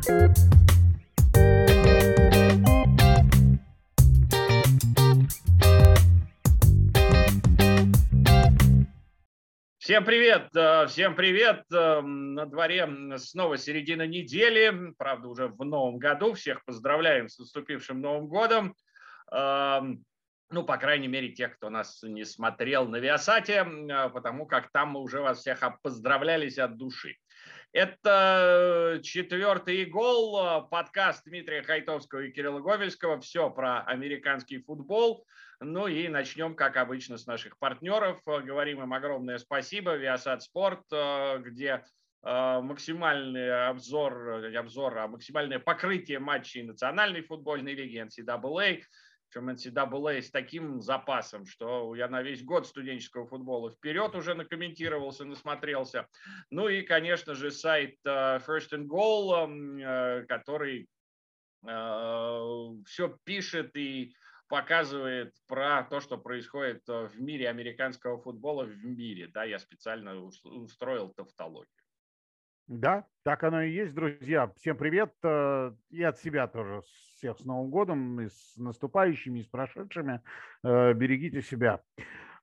Всем привет, э, всем привет. Э, на дворе снова середина недели, правда, уже в новом году. Всех поздравляем с наступившим Новым годом. Эм, ну, по крайней мере, тех, кто нас не смотрел на Виасате, э, потому как там мы уже вас всех поздравлялись от души. Это четвертый гол, подкаст Дмитрия Хайтовского и Кирилла Говельского. Все про американский футбол. Ну и начнем, как обычно, с наших партнеров. Говорим им огромное спасибо. Viasat Sport, э, где э, максимальный обзор, не обзор, а максимальное покрытие матчей национальной футбольной лиги NCAA. Причем NCAA с таким запасом, что я на весь год студенческого футбола вперед уже накомментировался, насмотрелся. Ну и, конечно же, сайт э, First and Goal, который все пишет и показывает про то, что происходит э, в мире американского футбола в мире. Да, я специально устроил тавтологию. Да, так оно и есть, друзья. Всем привет. Э, и от себя тоже. Всех с Новым годом, и с наступающими, и с прошедшими. Э, берегите себя.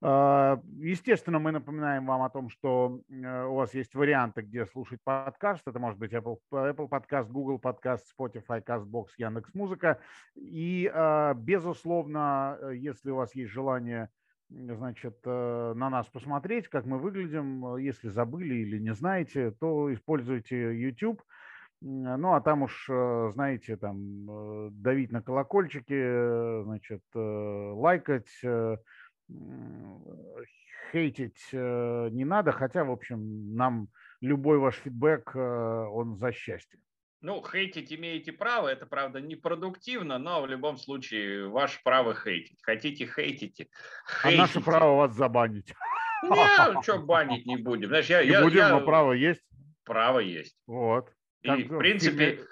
А, естественно, мы напоминаем вам о том, что э, у вас есть варианты, где слушать подкаст. Это может быть Apple, Apple Podcast, Google Podcast, Spotify, CastBox, Яндекс.Музыка. И, безусловно, э, если у вас есть желание значит, э, на нас посмотреть, как мы выглядим, если забыли или не знаете, то используйте YouTube. Ну, а там уж, знаете, там давить на колокольчики, значит, лайкать, хейтить э, не надо, хотя, в общем, нам любой ваш фидбэк, э, он за счастье. Ну, хейтить имеете право, это, правда, непродуктивно, но в любом случае ваше право хейтить. Хотите, хейтите. хейтите. А наше право вас забанить. Не, что банить не будем. Знаешь, я, не я, будем, я... но право есть. Право есть. Вот. И, в принципе, фильме,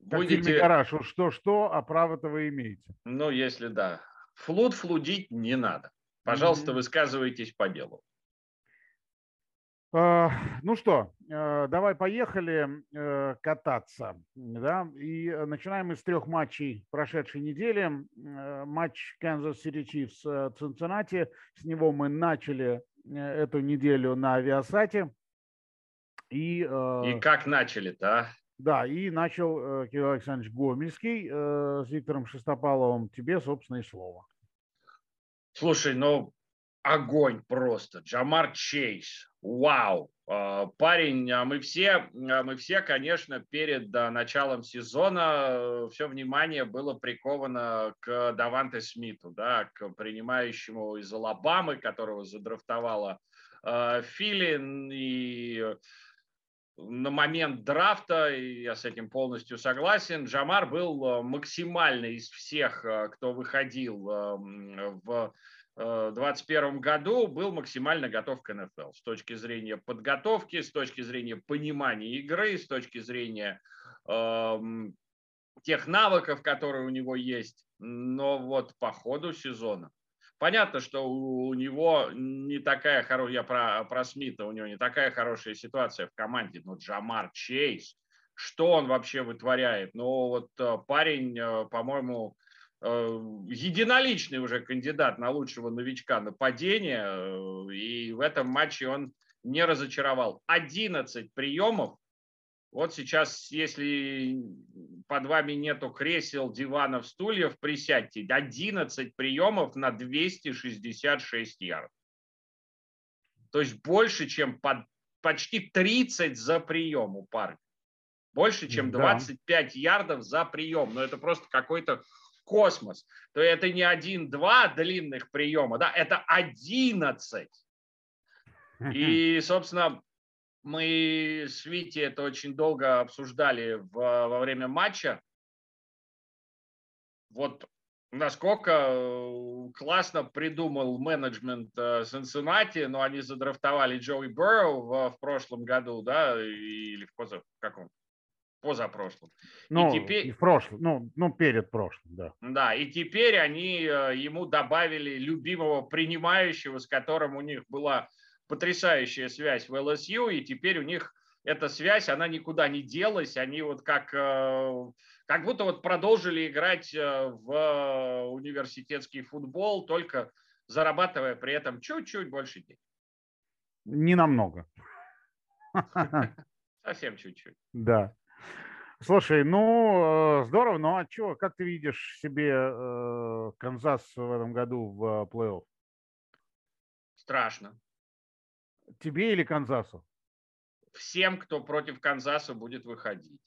будете... Гараж, что-что, а право-то вы имеете. Ну, если да. Флуд флудить не надо. Пожалуйста, mm-hmm. высказывайтесь по делу. А, ну что, э, давай поехали э, кататься. Да? И начинаем из трех матчей прошедшей недели. Э, матч Kansas City Chiefs Цинциннати. С него мы начали эту неделю на авиасате. И, и как начали-то, а? Да, и начал Кирилл Александрович Гомельский с Виктором Шестопаловым. Тебе, собственно, и слово. Слушай, ну огонь просто. Джамар Чейз. Вау. А, парень, а мы все, а мы все, конечно, перед началом сезона э, все внимание было приковано к Даванте Смиту, да, к принимающему из Алабамы, которого задрафтовала Филин. И на момент драфта, и я с этим полностью согласен, Джамар был э, максимально из всех, э, кто выходил эм, в 2021 э, году был максимально готов к НФЛ с точки зрения подготовки, с точки зрения понимания игры, с точки зрения э, тех навыков, которые у него есть. Но вот по ходу сезона Понятно, что у него не такая хорошая, я про, про Смита, у него не такая хорошая ситуация в команде, но Джамар Чейз, что он вообще вытворяет? Ну вот э, парень, э, по-моему, э, единоличный уже кандидат на лучшего новичка нападения, и в этом матче он не разочаровал. 11 приемов вот сейчас, если под вами нету кресел, диванов, стульев, присядьте. 11 приемов на 266 ярдов. То есть больше, чем под, почти 30 за прием у парня. Больше, чем 25 да. ярдов за прием. Но это просто какой-то космос. То это не один-два длинных приема, да, это 11. И, собственно, мы с Вити это очень долго обсуждали в, во время матча. Вот насколько э, классно придумал менеджмент Сенсенати, но они задрафтовали Джоуи Берроу в, в прошлом году, да, или в поза, каком? Позапрошлом. Ну, и теперь, в прошлом, ну, ну, перед прошлым, да. Да, и теперь они э, ему добавили любимого принимающего, с которым у них была потрясающая связь в ЛСЮ, и теперь у них эта связь, она никуда не делась, они вот как, э, как будто вот продолжили играть э, в университетский футбол, только зарабатывая при этом чуть-чуть больше денег. Не намного. Совсем чуть-чуть. Да. Слушай, ну здорово, ну а что, как ты видишь себе э, Канзас в этом году в плей-офф? Страшно. Тебе или Канзасу? Всем, кто против Канзаса будет выходить.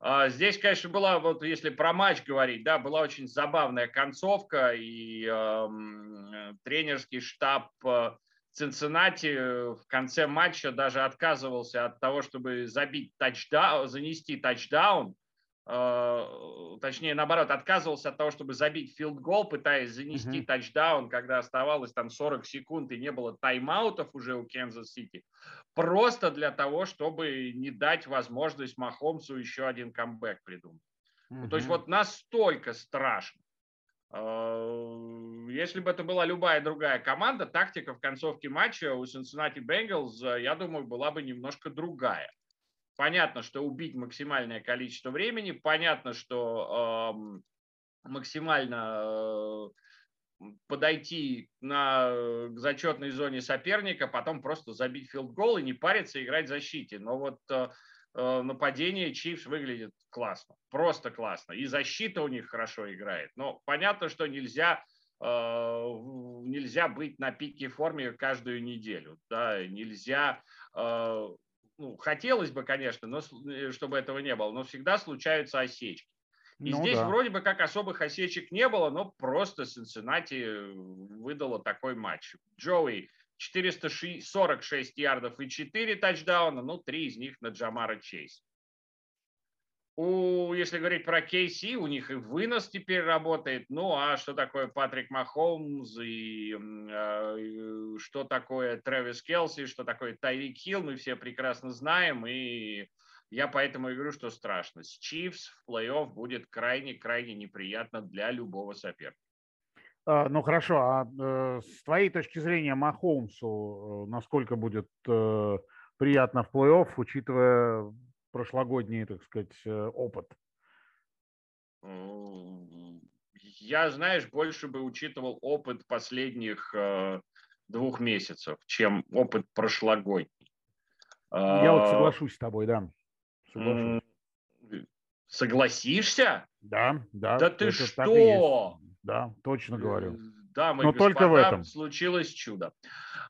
А, здесь, конечно, была, вот если про матч говорить, да, была очень забавная концовка, и э, тренерский штаб э, Цинциннати в конце матча даже отказывался от того, чтобы забить тачдаун, занести тачдаун, Э, точнее, наоборот, отказывался от того, чтобы забить филд-гол, пытаясь занести uh-huh. тачдаун, когда оставалось там 40 секунд и не было тайм-аутов уже у Канзас-Сити, просто для того, чтобы не дать возможность Махомсу еще один камбэк придумать. Ну, то есть вот настолько страшно. Э, если бы это была любая другая команда, тактика в концовке матча у Cincinnati Bengals, я думаю, была бы немножко другая. Понятно, что убить максимальное количество времени, понятно, что э, максимально э, подойти на, к зачетной зоне соперника, потом просто забить филд-гол и не париться, играть в защите. Но вот э, э нападение Чивс выглядит классно, просто классно. И защита у них хорошо играет. Но понятно, что нельзя э, нельзя быть на пике форме каждую неделю. Да? Нельзя э, ну, хотелось бы, конечно, но, э, чтобы этого не было, но всегда случаются осечки. И ну, здесь да. вроде бы как особых осечек не было, но просто Цинциннати э, выдало такой матч. Джоуи 446 ярдов и 4 тачдауна, ну, 3 из них на Джамара Чейз. У, если говорить про KC, у них и вынос теперь работает. Ну, а что такое Патрик Махомс и э, что такое Трэвис Келси, что такое Тайрик Хилл, мы все прекрасно знаем. И я поэтому и говорю, что страшно. С Чивс в плей-офф будет крайне-крайне неприятно для любого соперника. А, ну хорошо, а э, с твоей точки зрения Махомсу э, насколько будет э, приятно в плей-офф, учитывая прошлогодний, так сказать, э, опыт? Я, знаешь, больше бы учитывал опыт последних э, двух месяцев, чем опыт прошлогодний. Я вот а, соглашусь с тобой, да. Соглашусь. Согласишься? Да, да. Да ты что? Да, точно говорю. Дамы Но господа, только в этом. случилось чудо.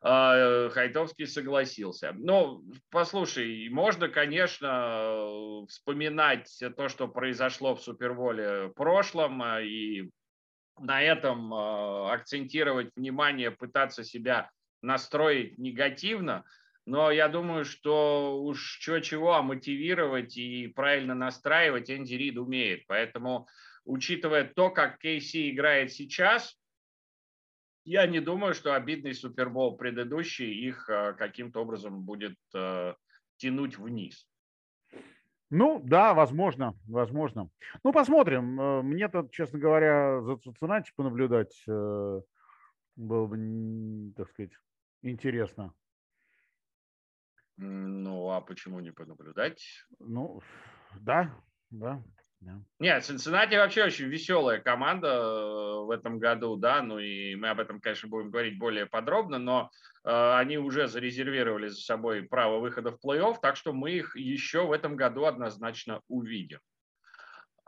А, Хайтовский согласился. Ну, послушай, можно, конечно, вспоминать то, что произошло в Суперволе в прошлом, а, и на этом а, акцентировать внимание, пытаться себя настроить негативно, но я думаю, что уж чего-чего, а мотивировать и правильно настраивать Энди Рид умеет. Поэтому, учитывая то, как Кейси играет сейчас, я не думаю, что обидный Супербол предыдущий их э, каким-то образом будет э, тянуть вниз. Ну, да, возможно, возможно. Ну, посмотрим. Э, мне-то, честно говоря, за Цуцинати понаблюдать было бы, так сказать, интересно. Ну, а почему не понаблюдать? Ну, да, да. Да. Нет, Цинциннати вообще очень веселая команда э, в этом году, да, ну и мы об этом, конечно, будем говорить более подробно, но э, они уже зарезервировали за собой право выхода в плей-офф, так что мы их еще в этом году однозначно увидим.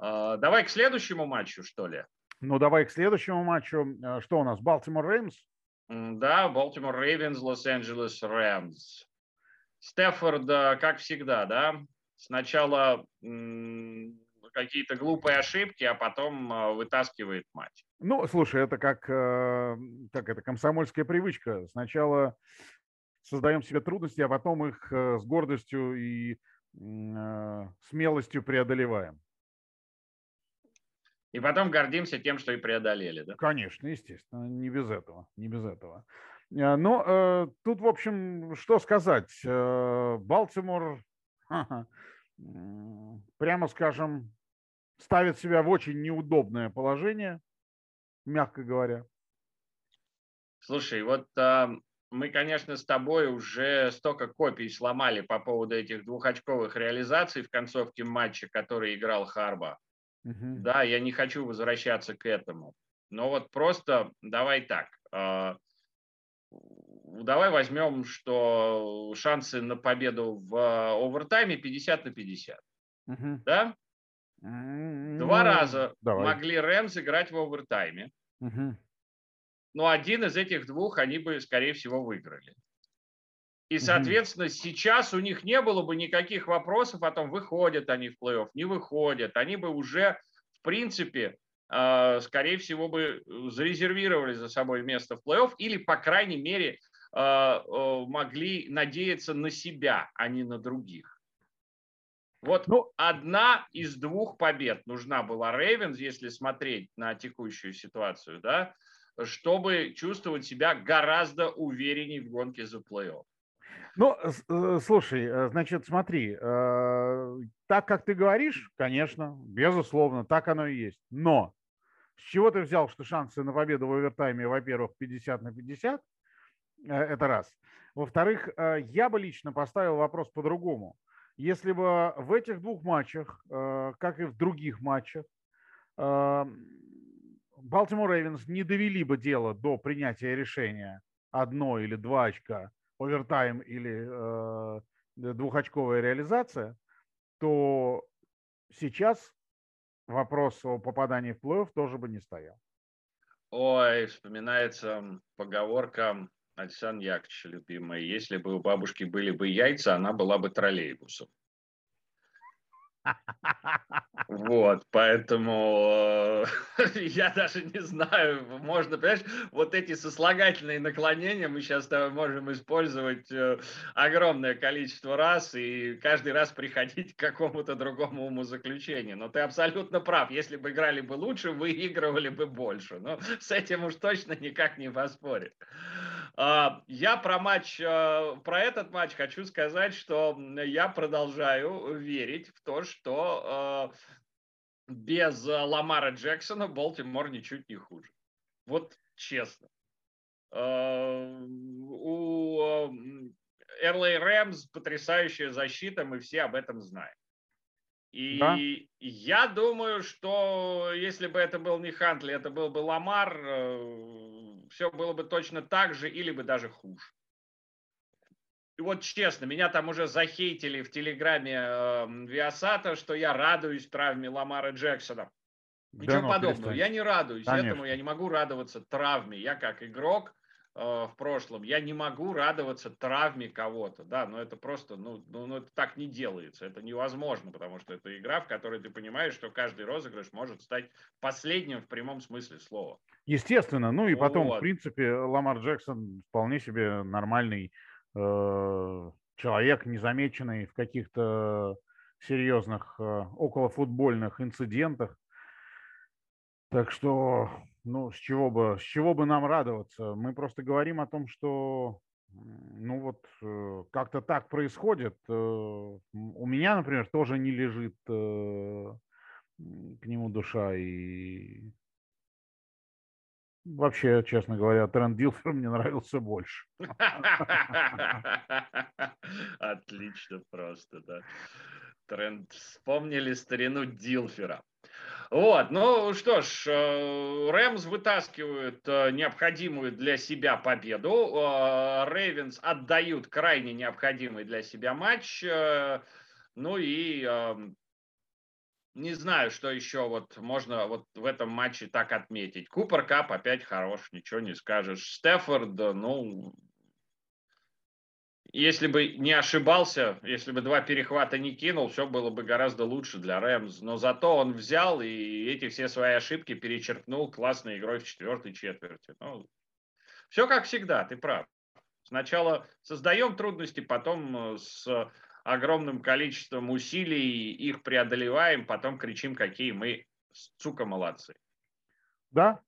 Э, давай к следующему матчу, что ли? Ну, давай к следующему матчу. Э, что у нас, Балтимор Реймс? Да, Балтимор Рейвенс, Лос-Анджелес Рэмс. Стефорд, как всегда, да, сначала какие-то глупые ошибки, а потом а, вытаскивает матч. Ну, слушай, это как, э, как это, комсомольская привычка. Сначала создаем себе трудности, а потом их э, с гордостью и э, смелостью преодолеваем. И потом гордимся тем, что и преодолели, да? Конечно, естественно, не без этого, не без этого. Но э, тут, в общем, что сказать. Балтимор, прямо скажем, ставит себя в очень неудобное положение, мягко говоря. Слушай, вот э, мы, конечно, с тобой уже столько копий сломали по поводу этих двухочковых реализаций в концовке матча, который играл Харба. Угу. Да, я не хочу возвращаться к этому. Но вот просто давай так. А, давай возьмем, что шансы на победу в овертайме 50 на 50. Угу. Да? Два ну, раза давай. могли Рэмс играть в овертайме. Угу. Но один из этих двух они бы, скорее всего, выиграли. И, соответственно, угу. сейчас у них не было бы никаких вопросов о том, выходят они в плей-офф, не выходят. Они бы уже, в принципе, а, скорее всего, бы зарезервировали за собой место в плей-офф или, по крайней мере, а, могли надеяться на себя, а не на других. Вот ну, одна из двух побед нужна была Рейвенс, если смотреть на текущую ситуацию, да, чтобы чувствовать себя гораздо увереннее в гонке за плей-офф. Ну, э, слушай, э, значит, смотри, э, так как ты говоришь, конечно, безусловно, так оно и есть. Но с чего ты взял, что шансы на победу в овертайме, во-первых, 50 на 50? Это раз. Во-вторых, я бы лично поставил вопрос по-другому. Если бы в этих двух матчах, как и в других матчах, Балтимор Рейвенс не довели бы дело до принятия решения одно или два очка, овертайм или э, двухочковая реализация, то сейчас вопрос о попадании в плей-офф тоже бы не стоял. Ой, вспоминается поговорка Александра Яковлевича любимая. Если бы у бабушки были бы яйца, она была бы троллейбусом. Вот, поэтому э, я даже не знаю, можно, понимаешь, вот эти сослагательные наклонения мы сейчас можем использовать э, огромное количество раз и каждый раз приходить к какому-то другому умозаключению. Но ты абсолютно прав, если бы играли бы лучше, выигрывали бы больше. Но с этим уж точно никак не поспорить. А, я про матч, э, про этот матч хочу сказать, что я продолжаю верить в то, что э, без Ламара Джексона Болтимор ничуть не хуже. Вот честно. Э, у LA Рэмс потрясающая защита, мы все об этом знаем. И да. я думаю, что если бы это был не Хантли, это был бы Ламар, все было бы точно так же или бы даже хуже. И вот честно, меня там уже захейтили в телеграме э, Виасата, что я радуюсь травме Ламара Джексона. Ничего да, ну, подобного. Я не радуюсь Конечно. этому, я не могу радоваться травме. Я как игрок э, в прошлом, я не могу радоваться травме кого-то. Да, но это просто, ну, ну, ну, это так не делается. Это невозможно, потому что это игра, в которой ты понимаешь, что каждый розыгрыш может стать последним в прямом смысле слова. Естественно. Ну и потом, вот. в принципе, Ламар Джексон вполне себе нормальный э, человек, незамеченный в каких-то серьезных э, околофутбольных инцидентах. Так что, ну, с чего бы, с чего бы нам радоваться? Мы просто говорим о том, что, ну вот, э, как-то так происходит. Э, у меня, например, тоже не лежит э, к нему душа и Вообще, честно говоря, Тренд Дилфер мне нравился больше. Отлично просто, да. Тренд. Вспомнили старину Дилфера. Вот, ну что ж, э, Рэмс вытаскивают э, необходимую для себя победу. Э, Рейвенс отдают крайне необходимый для себя матч. Ну и не знаю, что еще вот можно вот в этом матче так отметить. Купер Кап опять хорош, ничего не скажешь. Стефорд, ну, если бы не ошибался, если бы два перехвата не кинул, все было бы гораздо лучше для Рэмс. Но зато он взял и эти все свои ошибки перечеркнул классной игрой в четвертой четверти. Ну, все как всегда, ты прав. Сначала создаем трудности, потом с огромным количеством усилий их преодолеваем, потом кричим, какие мы, сука, молодцы. Да,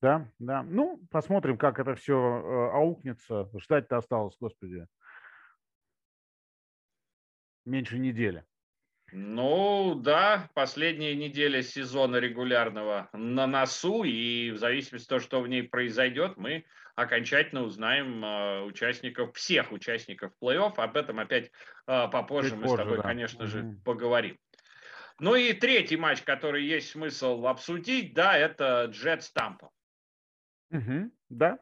да, да. Ну, посмотрим, как это все э, аукнется. Ждать-то осталось, господи, меньше недели. Ну да, последняя неделя сезона регулярного на носу, и в зависимости от того, что в ней произойдет, мы окончательно узнаем э, участников, всех участников плей-офф. Об этом опять э, попозже Чуть мы позже, с тобой, да. конечно угу. же, поговорим. Ну и третий матч, который есть смысл обсудить, да, это Джет Стампа. Угу, да.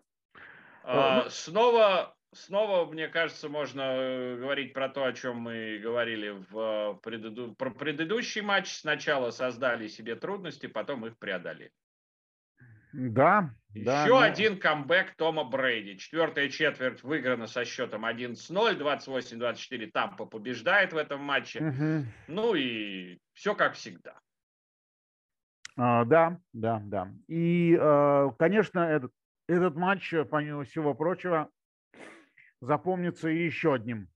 Ну снова снова, мне кажется, можно э, говорить про то, о чем мы говорили в э, преду... про предыдущий матч. Сначала создали себе трудности, потом их преодолели. Да. Еще да, но... один камбэк Тома Брейди. Четвертая четверть выиграна со счетом 11-0, 28-24. Тампа побеждает в этом матче. Угу. Ну и все как всегда. А, да, да, да. И, э, конечно, этот, этот матч, помимо всего прочего, запомнится еще одним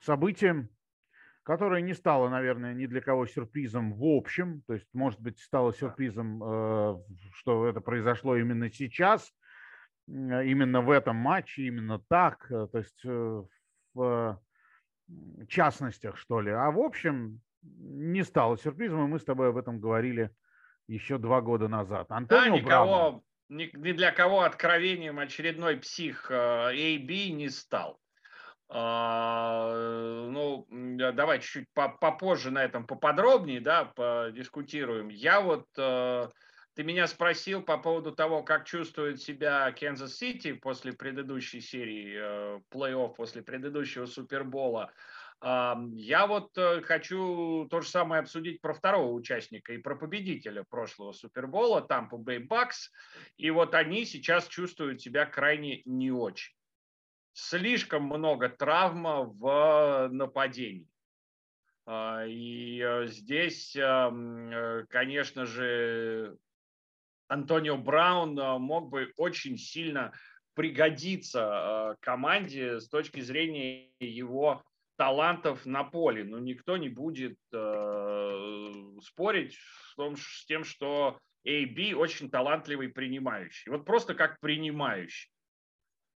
событием, которое не стало, наверное, ни для кого сюрпризом в общем. То есть, может быть, стало сюрпризом, э, что это произошло именно сейчас, именно в этом матче, именно так, э, то есть э, в частностях, что ли. А в общем, не стало сюрпризом, и мы с тобой об этом говорили еще два года назад. Антонио да, никого, Браун, ни, ни для кого откровением очередной псих AB э, не стал. А, ну, давай чуть-чуть попозже на этом поподробнее, да, подискутируем. Я вот, э, ты меня спросил по поводу того, как чувствует себя Канзас Сити после предыдущей серии э, плей-офф, после предыдущего Супербола. Я вот э, хочу то же самое обсудить про второго участника и про победителя прошлого Супербола, Тампа Бэй Бакс. И вот они сейчас чувствуют себя крайне не очень. Слишком много травма в нападении. А, и э, здесь, э, конечно же, Антонио Браун мог бы очень сильно пригодиться команде с точки зрения его талантов на поле. Но никто не будет э, спорить с, том, с тем, что AB очень талантливый принимающий. Вот просто как принимающий.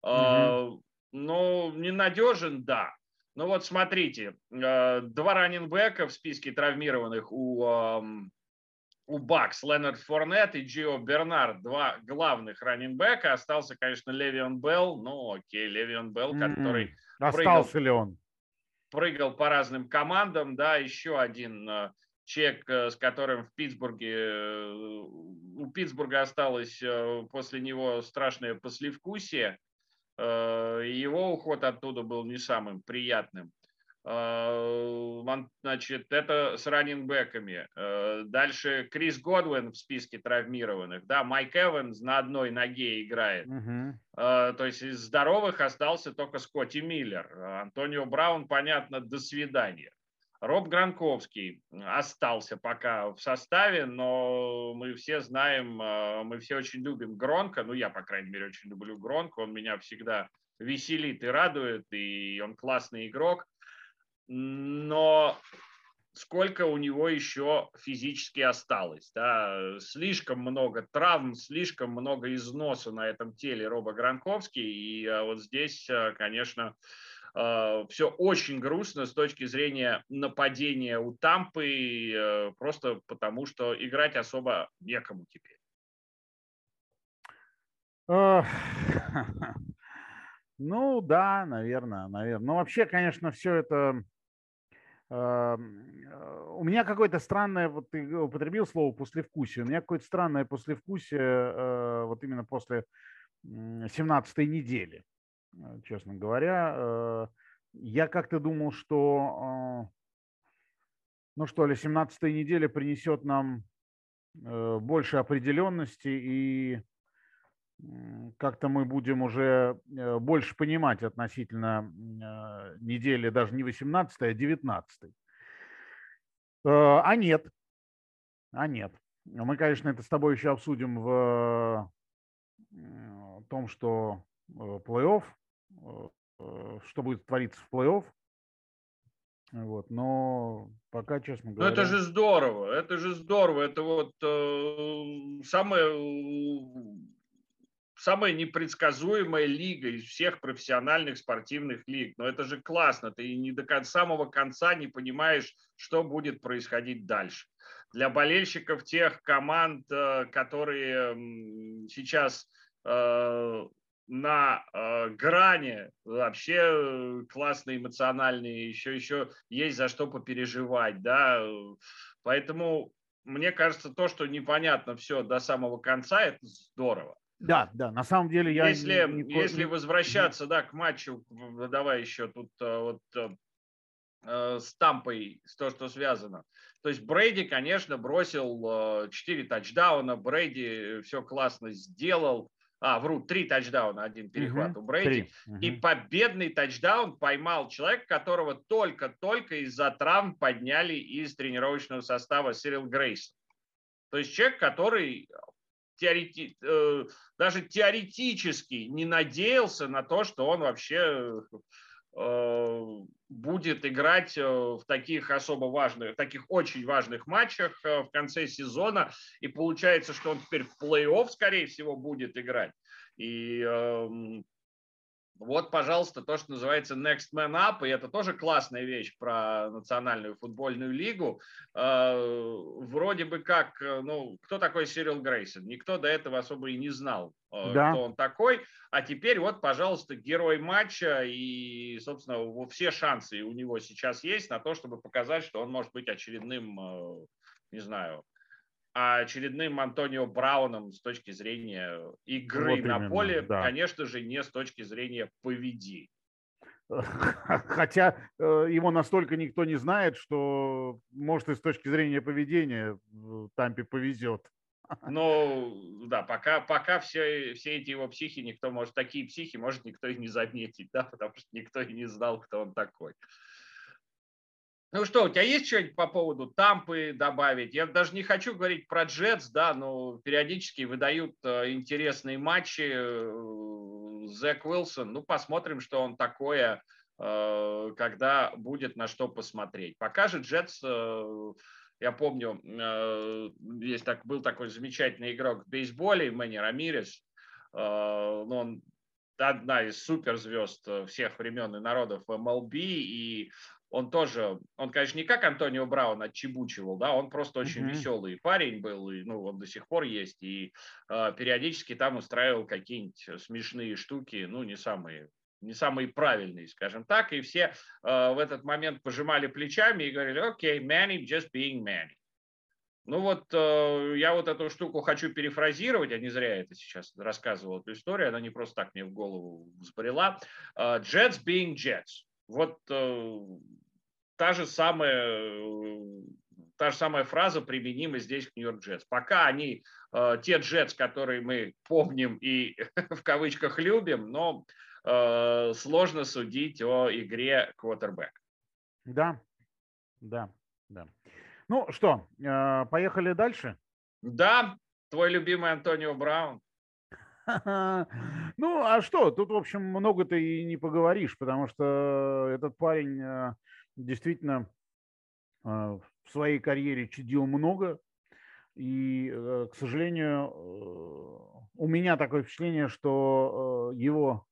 Mm-hmm. Э, но ненадежен, да. Ну вот смотрите, э, два раненбека в списке травмированных у, э, у Бакс, Ленард Форнет и Джио Бернард, два главных раненбека. Остался, конечно, Левион Белл. Ну окей, Левион Белл, mm-hmm. который... Остался прыгал... ли он? Прыгал по разным командам, да, еще один э, чек, э, с которым в Питтсбурге, э, у Питтсбурга осталось после него страшное послевкусие, его уход оттуда был не самым приятным. Значит, это с раннинбеками. Дальше Крис Годвин в списке травмированных. Да, Майк Эванс на одной ноге играет. Угу. То есть из здоровых остался только Скотти Миллер. Антонио Браун, понятно, до свидания. Роб Гранковский остался пока в составе, но мы все знаем, мы все очень любим Гронка, ну я, по крайней мере, очень люблю Гронка, он меня всегда веселит и радует, и он классный игрок но сколько у него еще физически осталось. Да? Слишком много травм, слишком много износа на этом теле Роба Гранковский. И а, вот здесь, а, конечно, а, все очень грустно с точки зрения нападения у Тампы, просто потому что играть особо некому теперь. Ну да, наверное, наверное. Но вообще, конечно, все это у меня какое-то странное, вот ты употребил слово послевкусие, у меня какое-то странное послевкусие э, вот именно после 17 недели, э, честно говоря. Я как-то думал, что, ну что ли, 17 неделя принесет нам больше определенности и как-то мы будем уже э, больше понимать относительно э, недели, даже не 18, а 19. Э, а нет. А нет. Мы, конечно, это с тобой еще обсудим в том, что плей-офф, что будет твориться в плей-офф. Вот, но пока, честно говоря... Ну это же здорово, это же здорово. Это вот э, самое самая непредсказуемая лига из всех профессиональных спортивных лиг. Но это же классно, ты не до самого конца не понимаешь, что будет происходить дальше. Для болельщиков тех команд, э, которые сейчас э, на э, грани, вообще классные, эмоциональные, еще, еще есть за что попереживать, да, поэтому мне кажется, то, что непонятно все до самого конца, это здорово. Да, да, на самом деле я... Если, не, если возвращаться, да, к матчу, давай еще тут э, вот э, э, с Тампой, с то, что связано. То есть Брейди, конечно, бросил 4 тачдауна, Брейди все классно сделал, а, вру, три тачдауна, один перехват угу, у Брейди. Угу. И победный тачдаун поймал человек, которого только-только из-за травм подняли из тренировочного состава Сирил Грейсон. То есть человек, который теорети... Э, даже теоретически не надеялся на то, что он вообще э, будет играть э, в таких особо важных, в таких очень важных матчах в конце сезона. И получается, что он теперь в плей-офф, скорее всего, будет играть. И эм, вот, пожалуйста, то, что называется Next Man Up, и это тоже классная вещь про национальную футбольную лигу. Э, вроде бы как, э, ну, кто такой Сирил Грейсон? Никто до этого особо и не знал, э, да. кто он такой. А теперь вот, пожалуйста, герой матча, и, собственно, все шансы у него сейчас есть на то, чтобы показать, что он может быть очередным, не знаю, очередным Антонио Брауном с точки зрения игры вот на именно, поле, да. конечно же, не с точки зрения поведения. Хотя э, его настолько никто не знает, что, может, и с точки зрения поведения Тампе повезет. Ну, да, пока, пока все, все эти его психи, никто может, такие психи, может, никто и не заметить, да, потому что никто и не знал, кто он такой. Ну что, у тебя есть что-нибудь по поводу Тампы добавить? Я даже не хочу говорить про Джетс, да, но периодически выдают э, интересные матчи. Э, Зек Уилсон, ну посмотрим, что он такое, э, когда будет на что посмотреть. Пока же Джетс, я помню, есть так, был такой замечательный игрок в бейсболе, Мэнни Рамирес, но он одна из суперзвезд всех времен и народов в MLB, и он тоже, он, конечно, не как Антонио Браун отчебучивал, да, он просто очень mm-hmm. веселый парень был, и, ну, он до сих пор есть, и э, периодически там устраивал какие-нибудь смешные штуки, ну, не самые не самые правильные, скажем так, и все э, в этот момент пожимали плечами и говорили, окей, okay, Manny just being Manny. Ну вот э, я вот эту штуку хочу перефразировать, я не зря это сейчас рассказывал, эту историю, она не просто так мне в голову взбрела. Э, Jets being Jets. Вот э, та же самая та же самая фраза применима здесь к Нью-Йорк Джетс. Пока они э, те Джетс, которые мы помним и в кавычках любим, но э, сложно судить о игре квотербек. Да, да, да. Ну что, э, поехали дальше? Да, твой любимый Антонио Браун. Ну, а что, тут, в общем, много ты и не поговоришь, потому что этот парень действительно э, в своей карьере чудил много. И, э, к сожалению, у меня такое впечатление, что его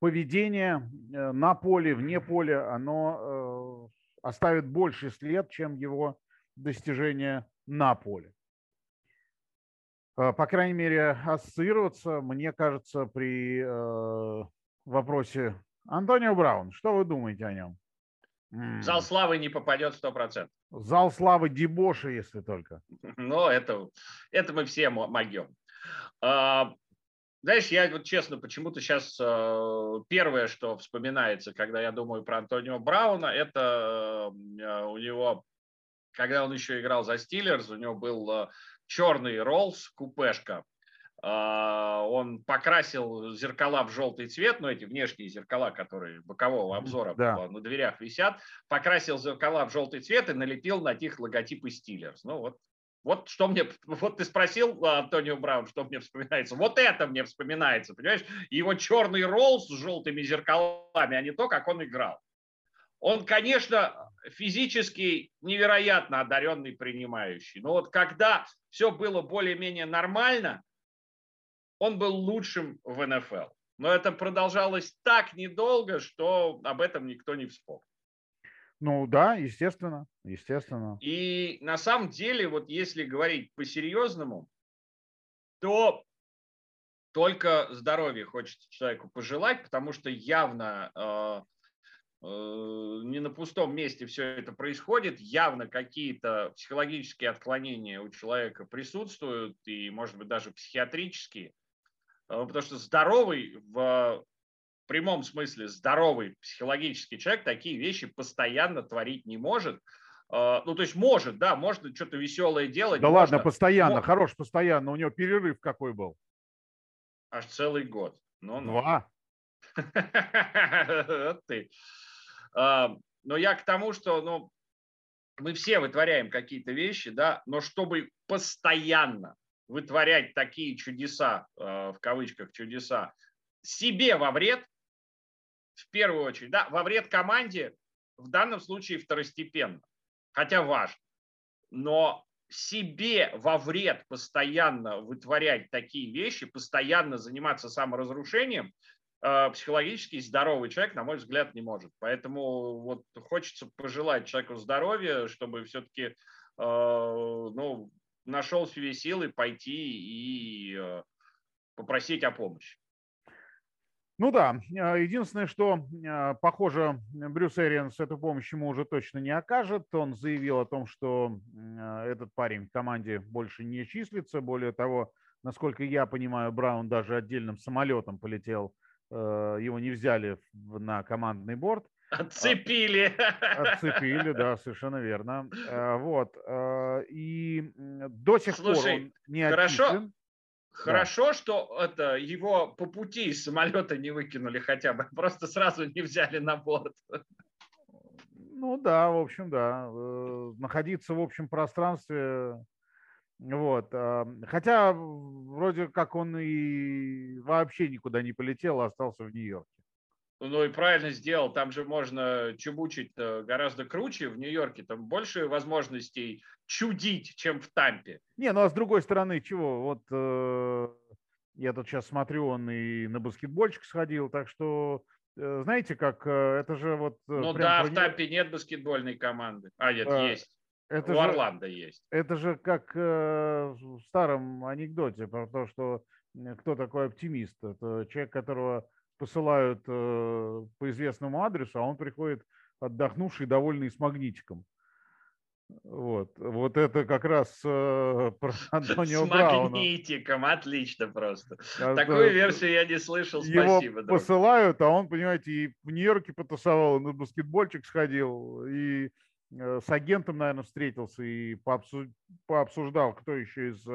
поведение на поле, вне поля, оно оставит больше след, чем его достижения на поле. По крайней мере, ассоциироваться, мне кажется, при вопросе Антонио Браун. Что вы думаете о нем? Зал славы не попадет 100%. Зал славы дебоши, если только. Ну, это, это мы все могем. А, знаешь, я вот честно, почему-то сейчас а, первое, что вспоминается, когда я думаю про Антонио Брауна, это а, у него, когда он еще играл за Стиллерс, у него был черный Роллс, купешка, он покрасил зеркала в желтый цвет, ну эти внешние зеркала, которые бокового обзора да. на дверях висят, покрасил зеркала в желтый цвет и налепил на них логотипы Стиллерс. Ну вот, вот что мне, вот ты спросил, а, Антонио Браун, что мне вспоминается. Вот это мне вспоминается, понимаешь? Его черный ролл с желтыми зеркалами, а не то, как он играл. Он, конечно, физически невероятно одаренный принимающий. Но вот когда все было более-менее нормально, он был лучшим в НФЛ. Но это продолжалось так недолго, что об этом никто не вспомнил. Ну да, естественно, естественно. И на самом деле, вот если говорить по-серьезному, то только здоровья хочется человеку пожелать, потому что явно э, э, не на пустом месте все это происходит, явно какие-то психологические отклонения у человека присутствуют, и, может быть, даже психиатрические, потому что здоровый в прямом смысле здоровый психологический человек такие вещи постоянно творить не может, э, ну, то есть может, да, можно что-то веселое делать. Да можно, ладно, постоянно, но... хорош постоянно. У него перерыв какой был? Аж целый год. Ну, ну. Два. Ты. А, но я к тому, что ну, мы все вытворяем какие-то вещи, да, но чтобы постоянно вытворять такие чудеса, а, в кавычках чудеса, себе во вред, в первую очередь, да, во вред команде, в данном случае второстепенно, хотя важно. Но себе во вред постоянно вытворять такие вещи, постоянно заниматься саморазрушением, э, психологически здоровый человек, на мой взгляд, не может. Поэтому вот хочется пожелать человеку здоровья, чтобы все-таки э, ну, нашел себе силы пойти и э, попросить о помощи. Ну да, а, единственное, что, а, похоже, Брюс Эрианс эту помощь ему уже точно не окажет. Он заявил о том, что этот парень в команде больше не числится. Более того, насколько я понимаю, Браун даже отдельным самолетом полетел. Его не взяли на командный борт. Отцепили. Отцепили, да, совершенно верно. Вот. И до сих Слушай, пор он не хорошо, отчислен. Хорошо, да. что это его по пути из самолета не выкинули хотя бы, просто сразу не взяли на борт. Ну да, в общем, да. Э, находиться в общем пространстве. Вот. Хотя вроде как он и вообще никуда не полетел, а остался в Нью-Йорке. Ну и правильно сделал, там же можно чубучить гораздо круче. В Нью-Йорке там больше возможностей чудить, чем в Тампе. Не, ну а с другой стороны, чего? Вот э, я тут сейчас смотрю, он и на баскетбольчик сходил, так что э, знаете, как э, это же вот... Э, ну да, в Тампе нет баскетбольной команды. А, нет, э, есть. Это У же, Орландо есть. Это же как э, в старом анекдоте про то, что кто такой оптимист. Это человек, которого посылают э, по известному адресу, а он приходит отдохнувший, довольный с магнитиком. Вот, вот это как раз э, про Антонио С Брауна. магнитиком, отлично просто. А, Такую версию я не слышал, спасибо. Его посылают, а он, понимаете, и в Нью-Йорке потусовал, на баскетбольчик сходил, и э, с агентом, наверное, встретился и пообсуждал, кто еще из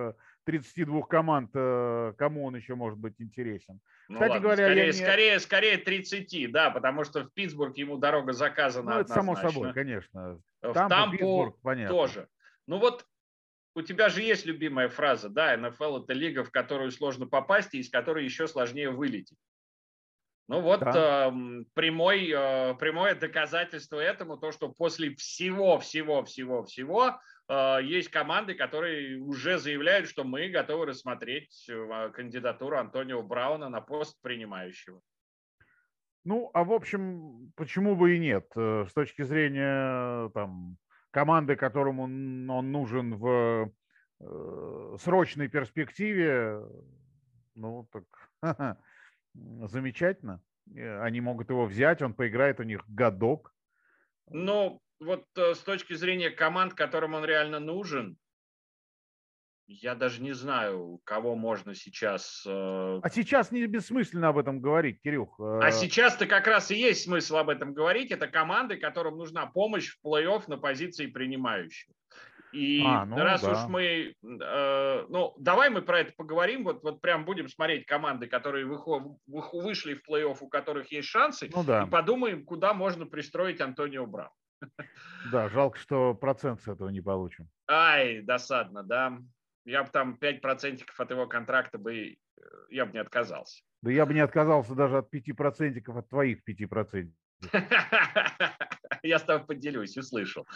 32 э, команд, э, кому он еще может быть интересен. Ну, Кстати ладно, говоря, скорее, не... скорее, скорее 30, да, потому что в Питтсбург ему дорога заказана. Ну, это само собой, конечно. В Тампу, Тампу Питтсбург, понятно. тоже. Ну вот у тебя же есть любимая фраза, да, НФЛ это лига, в которую сложно попасть и из которой еще сложнее вылететь. Ну вот да. э, прямой, э, прямое доказательство этому, то, что после всего, всего, всего, всего есть команды, которые уже заявляют, что мы готовы рассмотреть э, кандидатуру Антонио Брауна на пост принимающего. Ну, а в общем, почему бы и нет? Э, с точки зрения там, команды, которому он нужен в э, срочной перспективе, ну, так Замечательно. Э, они могут его взять, он поиграет у них годок. Ну, вот э, с точки зрения команд, которым он реально нужен, я даже не знаю, кого можно сейчас... Э, а сейчас не бессмысленно об этом говорить, Кирюх. А сейчас-то как раз и есть смысл об этом говорить. Это команды, которым нужна помощь в плей-офф на позиции принимающего. И а, ну, раз да. уж мы, э, ну, давай мы про это поговорим, вот, вот прям будем смотреть команды, которые выход, вышли в плей-офф, у которых есть шансы, ну, да. и подумаем, куда можно пристроить Антонио Браун. Да, жалко, что процент с этого не получим. Ай, досадно, да. Я бы там 5% от его контракта бы, э, я бы не отказался. Да я бы не отказался даже от 5% от твоих 5%. Я с тобой поделюсь, услышал.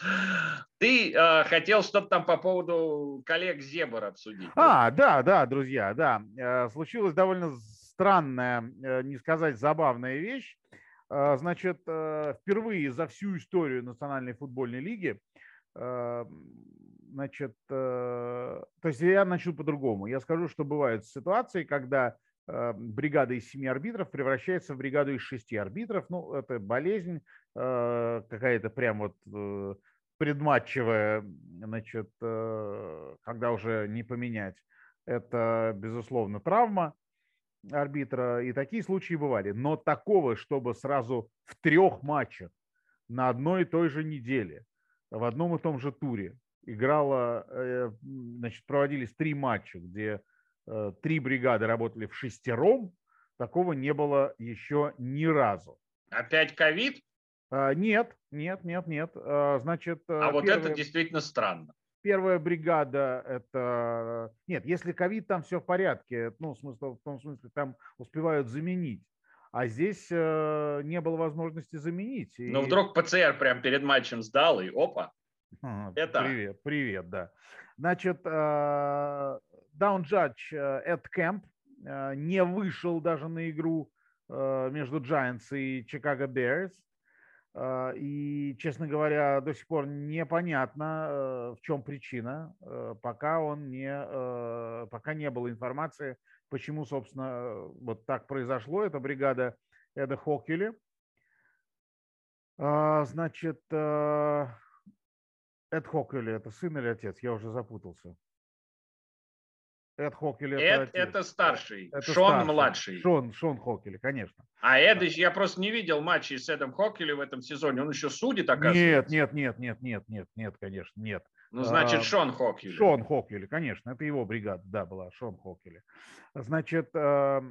Ты э, хотел что-то там по поводу коллег Зебр обсудить. А, да, да, друзья, да. Э, случилась довольно странная, э, не сказать забавная вещь. Э, значит, впервые за всю историю Национальной футбольной лиги значит, то есть я начну по-другому. Я скажу, что бывают ситуации, когда бригада из семи арбитров превращается в бригаду из шести арбитров. Ну, это болезнь какая-то прям вот предматчевая, значит, когда уже не поменять. Это, безусловно, травма арбитра, и такие случаи бывали. Но такого, чтобы сразу в трех матчах на одной и той же неделе, в одном и том же туре играло, э, значит, проводились три матча, где э, три бригады работали в шестером, такого не было еще ни разу. Опять ковид? А, нет, нет, нет, нет. А, значит, а вот первые... это действительно странно первая бригада это... Нет, если ковид, там все в порядке. Ну, в, смысле, в том смысле, там успевают заменить. А здесь э, не было возможности заменить. Но и... вдруг ПЦР прям перед матчем сдал, и опа. это... Привет, привет, да. Значит, э, Даун Джадж Эд Кэмп не вышел даже на игру э, между Giants и Chicago Bears. А, и, честно говоря, до сих пор непонятно, э, в чем причина, э, пока он не, э, пока не было информации, почему, собственно, вот так произошло. Это бригада Эда Хоккеля. А, значит, Эд Хоккеля – это сын или отец? Я уже запутался. Эд Хоккель это, Эд, это старший, это Шон старший. младший. Шон, Шон Хоккель, конечно. А Эд, я просто не видел матчей с Эдом Хоккелем в этом сезоне. Он еще судит, оказывается. Нет, нет, нет, нет, нет, нет, нет, конечно, нет. Ну, значит, а, Шон Хоккель. Шон Хоккель, конечно, это его бригада, да, была, Шон Хоккель. Значит, э,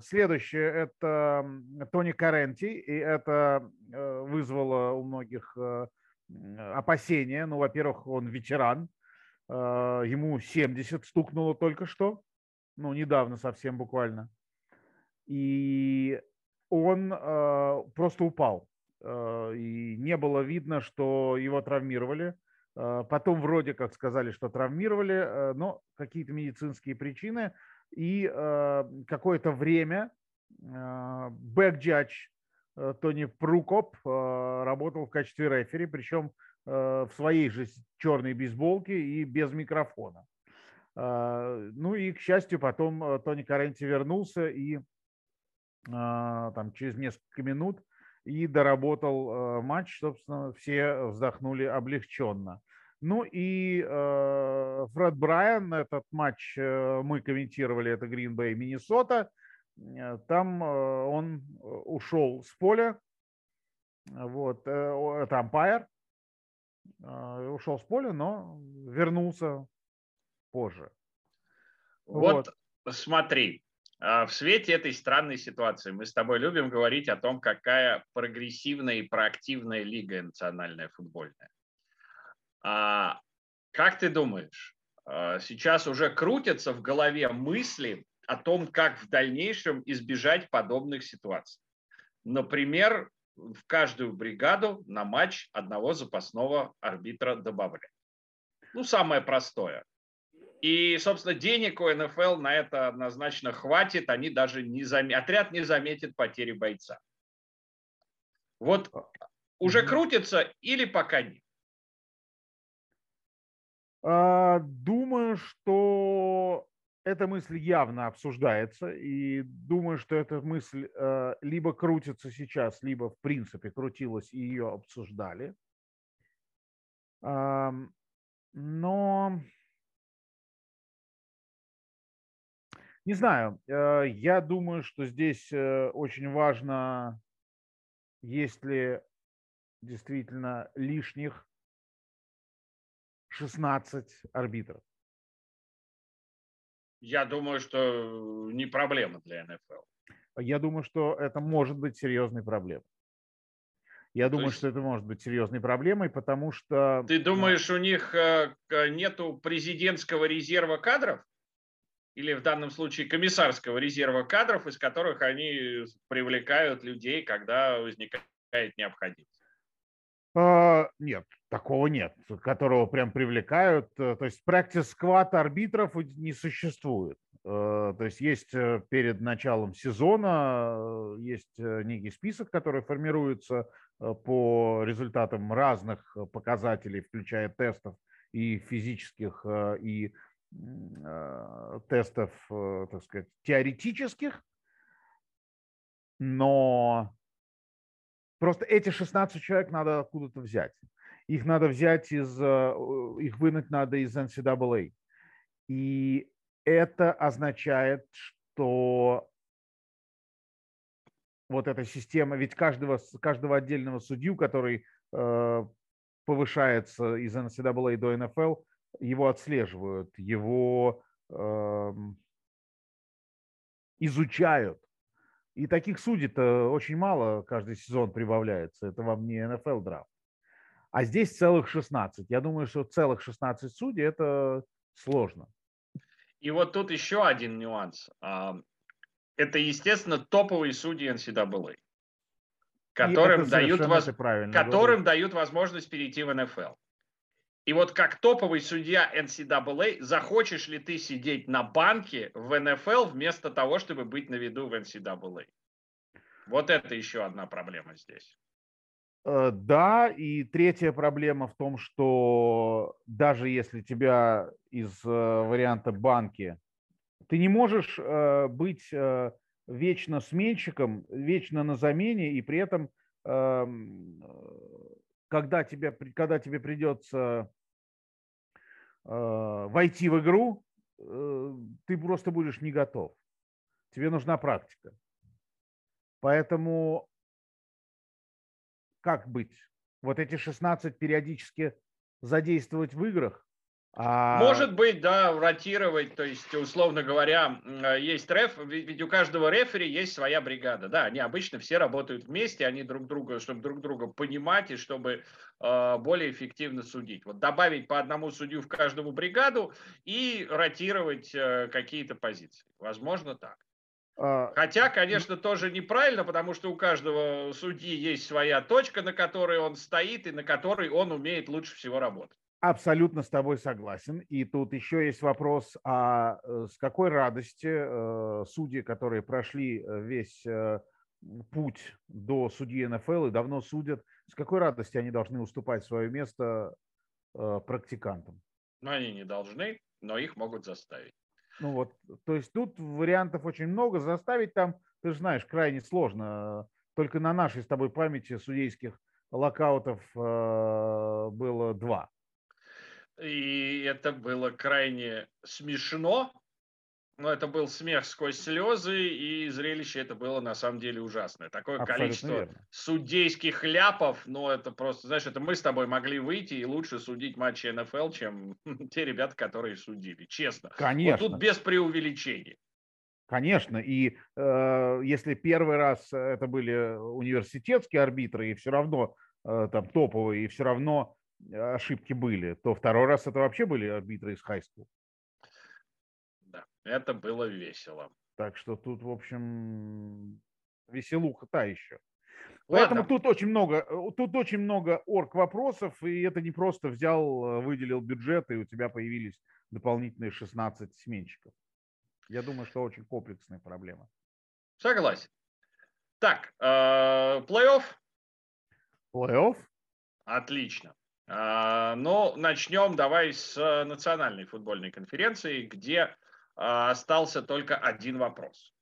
следующее – это Тони Каренти, и это э, вызвало у многих э, опасения. Ну, во-первых, он ветеран, ему 70 стукнуло только что, ну, недавно совсем буквально. И он э, просто упал. Э, и не было видно, что его травмировали. Потом вроде как сказали, что травмировали, но какие-то медицинские причины. И какое-то время бэк-джадж Тони Прукоп работал в качестве рефери, причем в своей же черной бейсболке и без микрофона. А, ну и, к счастью, потом э, Тони Каренти вернулся и там через несколько минут и доработал э, матч, собственно, все вздохнули облегченно. Ну и э, Фред Брайан, этот матч мы комментировали, это Green Bay, Миннесота. Там он ушел с поля, вот, это ампайр, ушел с поля, но вернулся позже. Вот, вот. смотри, а, в свете этой странной ситуации мы с тобой любим говорить о том, какая прогрессивная и проактивная лига национальная футбольная. А как ты думаешь, а, сейчас уже крутятся в голове мысли о том, как в дальнейшем избежать подобных ситуаций? Например, в каждую бригаду на матч одного запасного арбитра добавлять. Ну, самое простое. И, собственно, денег у НФЛ на это однозначно хватит. Они даже не зам... Отряд не заметит потери бойца. Вот уже крутится или пока нет? А, думаю, что эта мысль явно обсуждается, и думаю, что эта мысль э, либо крутится сейчас, либо в принципе крутилась и ее обсуждали. Но не знаю, э, я думаю, что здесь э, очень важно, есть ли действительно лишних 16 арбитров. Я думаю, что не проблема для НФЛ. Я думаю, что это может быть серьезной проблемой. Я думаю, есть... что это может быть серьезной проблемой, потому что... Ты думаешь, у них э, нету президентского резерва кадров? Или в данном случае комиссарского резерва кадров, из которых они привлекают людей, когда возникает необходимость? Uh, нет, такого нет, которого прям привлекают. Э, то есть practice squad арбитров не существует. Uh, то есть есть э, перед началом сезона э, есть некий список, который формируется по результатам разных показателей, включая тестов и физических, и тестов, так сказать, теоретических. Но Просто эти 16 человек надо откуда-то взять. Их надо взять из, э, их вынуть надо из NCAA. И это означает, что вот эта система, ведь каждого, каждого отдельного судью, который э, повышается из NCAA до НФЛ, его отслеживают, его э, изучают. И таких судей-то очень мало каждый сезон прибавляется. Это вам не НФЛ драфт. А здесь целых 16. Я думаю, что целых 16 судей – это сложно. И вот тут еще один нюанс. А, это, естественно, топовые судьи NCAA, которым, дают, воз... которым дают возможность перейти в НФЛ. И вот как топовый судья NCAA, захочешь ли ты сидеть на банке в НФЛ вместо того, чтобы быть на виду в NCAA? Вот это еще одна проблема здесь. Э, да, и третья проблема в том, что даже если тебя из э, варианта банки, ты не можешь э, быть вечно сменщиком, вечно на замене, и при этом, эм, когда тебе, когда тебе придется войти в игру, э, ты просто будешь не готов. Тебе нужна практика. Поэтому как быть? Вот эти 16 периодически задействовать в играх, а... Может быть, да, ротировать, то есть, условно говоря, э, есть реф, ведь у каждого рефери есть своя бригада, да, они обычно все работают вместе, они друг друга, чтобы друг друга понимать и чтобы э, более эффективно судить. Вот добавить по одному судью в каждую бригаду и ротировать э, какие-то позиции. Возможно, так. А, Хотя, конечно, тоже неправильно, потому что у каждого судьи есть своя точка, на которой он стоит и на которой он умеет лучше всего работать. Абсолютно с тобой согласен. И тут еще есть вопрос, а э, с какой радости э, судьи, которые прошли э, весь путь до судьи НФЛ и давно судят, с какой радости они должны уступать свое место практикантам? Ну, они не должны, но их могут заставить. Ну вот, то есть тут вариантов очень много. Заставить там, ты же знаешь, крайне сложно. Только на нашей с тобой памяти судейских локаутов было два. И это было крайне смешно. Но это был смех сквозь слезы, и зрелище это было на самом деле ужасное. Такое Абсолютно количество верно. судейских ляпов, ну это просто, знаешь, это мы с тобой могли выйти и лучше судить матчи НФЛ, чем те ребята, которые судили, честно. Конечно. Вот тут без преувеличений. Конечно, и э, если первый раз это были университетские арбитры, и все равно э, там топовые, и все равно ошибки были, то второй раз это вообще были арбитры из хайскул. Да, это было весело. Так что тут, в общем, веселуха та еще. Ладно. Поэтому тут очень много, э, тут очень много орг вопросов, и это не просто взял, э, выделил бюджет, и у тебя появились дополнительные 16 сменщиков. Я думаю, что очень комплексная проблема. Согласен. Так, э, плей-офф? Плей-офф? Отлично. А, ну, начнем давай с э, национальной футбольной конференции, где а, остался только один вопрос.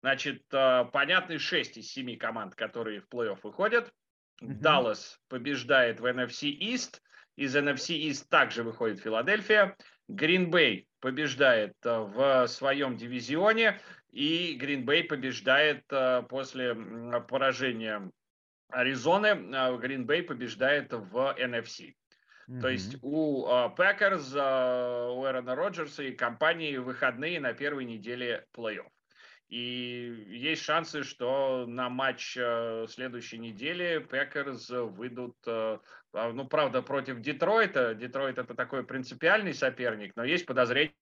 Значит, э, понятны 6 из 7 команд, которые в плей-офф выходят. Даллас побеждает в NFC East. Из NFC East также выходит Филадельфия. Гринбей побеждает э, в своем дивизионе. И Гринбей побеждает после поражения Аризоны Гринбей побеждает в NFC. Mm-hmm. То есть у Пекерс, у Эрона Роджерса и компании выходные на первой неделе плей-офф. И есть шансы, что на матч э, следующей недели Пекерс выйдут, а, ну, правда, против Детройта. Детройт это такой принципиальный соперник, но есть подозрение,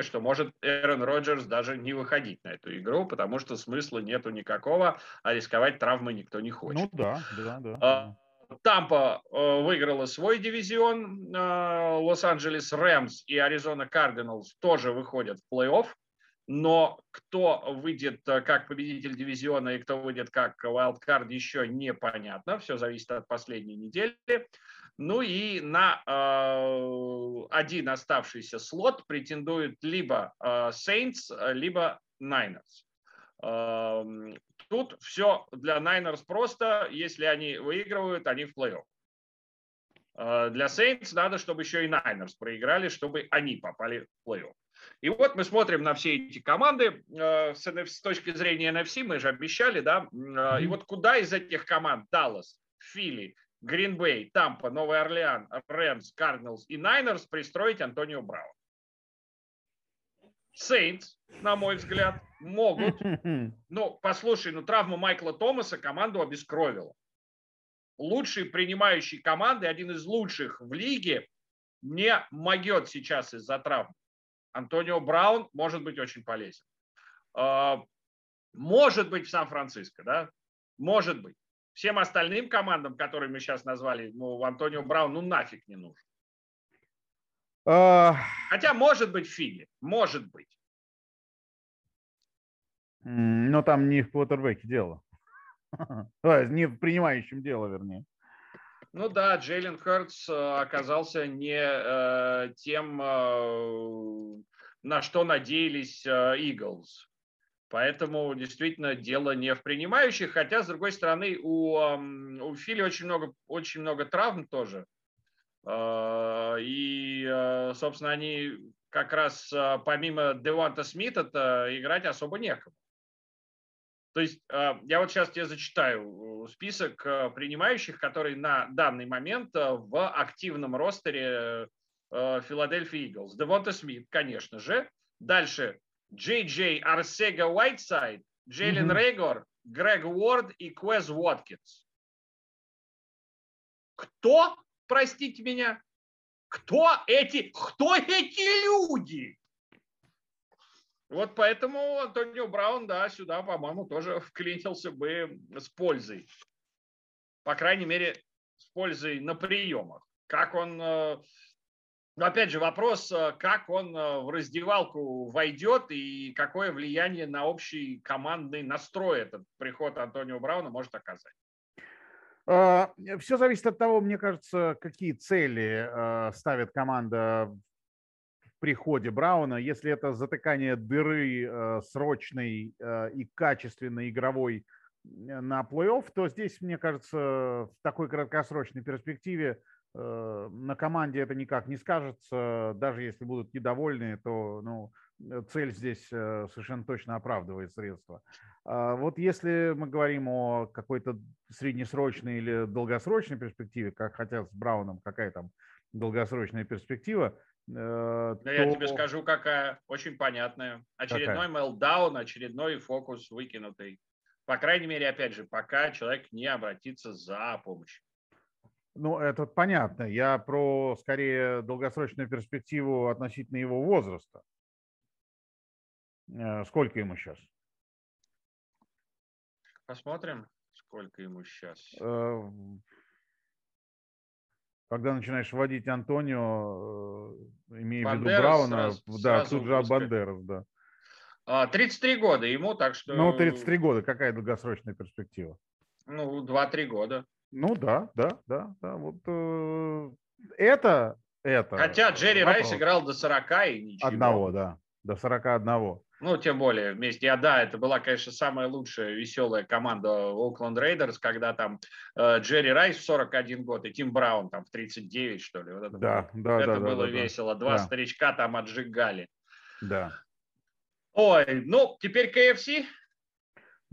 что может Эрон Роджерс даже не выходить на эту игру, потому что смысла нету никакого, а рисковать травмой никто не хочет. Ну да, да, да. А, Тампа э, выиграла свой дивизион, э, Лос-Анджелес Рэмс и Аризона Кардиналс тоже выходят в плей-офф, но кто выйдет э, как победитель дивизиона и кто выйдет как wildcard еще непонятно, все зависит от последней недели. Ну и на э, один оставшийся слот претендует либо э, Saints, либо Niners. Э, тут все для Niners просто. Если они выигрывают, они в плей-офф. Э, для Saints надо, чтобы еще и Niners проиграли, чтобы они попали в плей-офф. И вот мы смотрим на все эти команды э, с, точки зрения NFC, мы же обещали, да, э, и вот куда из этих команд Даллас, Филли, Гринбей, Тампа, Новый Орлеан, Рэмс, Кардиналс и Найнерс пристроить Антонио Браун. Сейнтс, на мой взгляд, могут. Ну, послушай, ну травма Майкла Томаса команду обескровила. Лучший принимающий команды, один из лучших в лиге, не могет сейчас из-за травмы. Антонио Браун может быть очень полезен. А, может быть в Сан-Франциско, да? Может быть. Всем остальным командам, которые мы сейчас назвали, ну, Антонио Браун, ну, нафиг не нужен. А... Хотя, может быть, в Филе. Может быть. Но там не в квотербеке дело. Не в принимающем дело, вернее. Ну да, Джейлен Хертс э, оказался не э, тем, э, на что надеялись Иглс. Поэтому действительно дело не в принимающих, хотя, с другой стороны, у, у Фили очень много, очень много травм тоже. Э, и, э, собственно, они как раз э, помимо Деванта Смита играть особо некому. То есть я вот сейчас тебе зачитаю список принимающих, которые на данный момент в активном ростере Филадельфия Иглс. Девонта Смит, конечно же. Дальше Джей Джей Арсега Уайтсайд, Джейлен mm-hmm. Рейгор, Грег Уорд и Квез Уоткинс. Кто, простите меня, кто эти, кто эти люди? Вот поэтому Антонио Браун, да, сюда, по-моему, тоже вклинился бы с пользой. По крайней мере, с пользой на приемах. Как он э, но опять же вопрос, э, как он э, в раздевалку войдет и какое влияние на общий командный настрой этот приход Антонио Брауна может оказать. А, Все зависит от того, мне кажется, какие цели э, ставит команда в приходе Брауна. Если это затыкание дыры срочной и качественной игровой на плей-офф, то здесь, мне кажется, в такой краткосрочной перспективе Э, на команде это никак не скажется. Даже если будут недовольны, то ну, э, цель здесь э, совершенно точно оправдывает средства. А вот если мы говорим о какой-то среднесрочной или долгосрочной перспективе, как хотят с Брауном, какая там долгосрочная перспектива, да то... Я тебе скажу, какая. Очень понятная. Очередной мелдаун, очередной фокус выкинутый. По крайней мере, опять же, пока человек не обратится за помощью. Ну, это понятно. Я про, скорее, долгосрочную перспективу относительно его возраста. Э, сколько ему сейчас? Посмотрим, сколько ему сейчас. Э, когда начинаешь вводить Антонио, э, имея в виду Брауна, сразу, да, тут же Бандерас, да. 33 а, года ему, так что... Ну, 33 года. Какая долгосрочная перспектива? Ну, 2-3 года. Ну да, да, да, да. Вот э, это, это. Хотя Джерри вопрос. Райс играл до 40 и ничего. Одного, да, до 41. Ну, тем более, вместе. А да, это была, конечно, самая лучшая, веселая команда Оукленд Рейдерс, когда там э, Джерри Райс в 41 год и Тим Браун там в 39, что ли. Вот это да, было, да, это да, было да, весело. Два да. старичка там отжигали. Да. Ой, ну, теперь к AFC.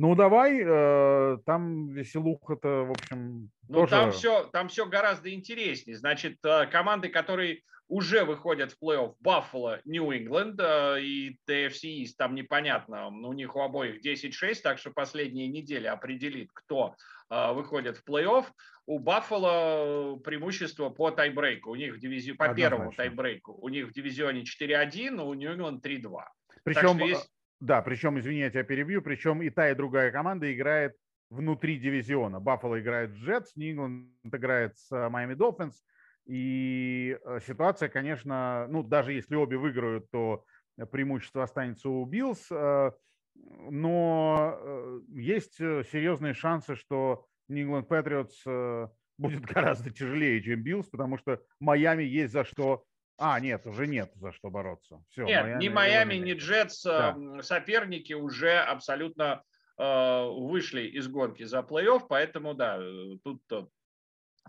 Ну, давай, э, там веселуха-то, в общем, Ну, тоже... там все, там все гораздо интереснее. Значит, э, команды, которые уже выходят в плей-офф, Баффало, Нью-Ингланд э, и TFC East, там непонятно, у них у обоих 10-6, так что последняя неделя определит, кто э, выходит в плей-офф. У Баффало преимущество по тайбрейку, у них в дивизионе, по первому Однозначно. тайбрейку, у них в дивизионе 4-1, у Нью-Ингланд 3-2. Причем, есть- да, причем, извини, я тебя перебью, причем и та, и другая команда играет внутри дивизиона. Баффало играет с Джетс, Нью-Ингланд играет с э, Майами Долфинс. И э, ситуация, конечно, ну, даже если обе выиграют, то преимущество останется у Биллс. э, Но э, есть э, серьезные шансы, что Нью-Ингланд Патриотс э, будет гораздо тяжелее, чем Биллс, потому что Майами есть за что... А, нет, уже нет за что бороться. Все, Нет, ни Майами, ни Джетс, Да. соперники уже абсолютно э, вышли из гонки за плей-офф, поэтому да, тут,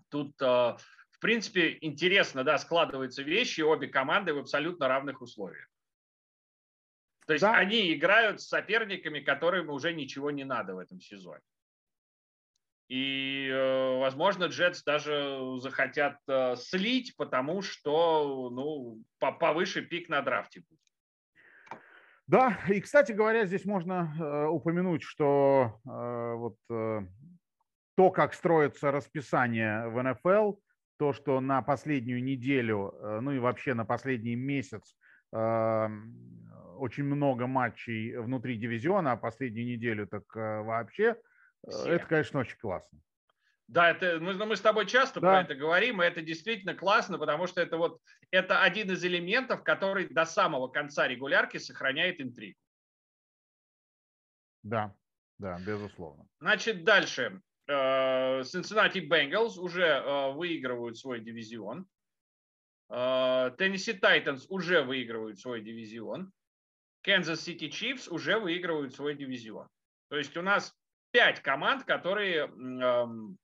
тут э, в принципе интересно, да, складываются вещи, обе команды в абсолютно равных условиях. То есть Да. они играют с соперниками, которым уже ничего не надо в этом сезоне. И, э, возможно, Джетс даже захотят э, слить, потому что ну, по- повыше пик на драфте будет. Да, и, кстати говоря, здесь можно э, упомянуть, что вот то, как строится расписание в НФЛ, то, что на последнюю неделю, ну и вообще на последний месяц очень много матчей внутри дивизиона, а последнюю неделю так вообще, Все. это, конечно, очень классно. Да, это мы, мы с тобой часто Да. про это говорим, и это действительно классно, потому что это вот это один из элементов, который до самого конца регулярки сохраняет интригу. Да, да, безусловно. Значит, дальше. Э, Cincinnati Bengals уже э, выигрывают свой дивизион. Э, Tennessee Titans уже выигрывают свой дивизион. Kansas City Chiefs уже выигрывают свой дивизион. То есть у нас пять команд, которые эм,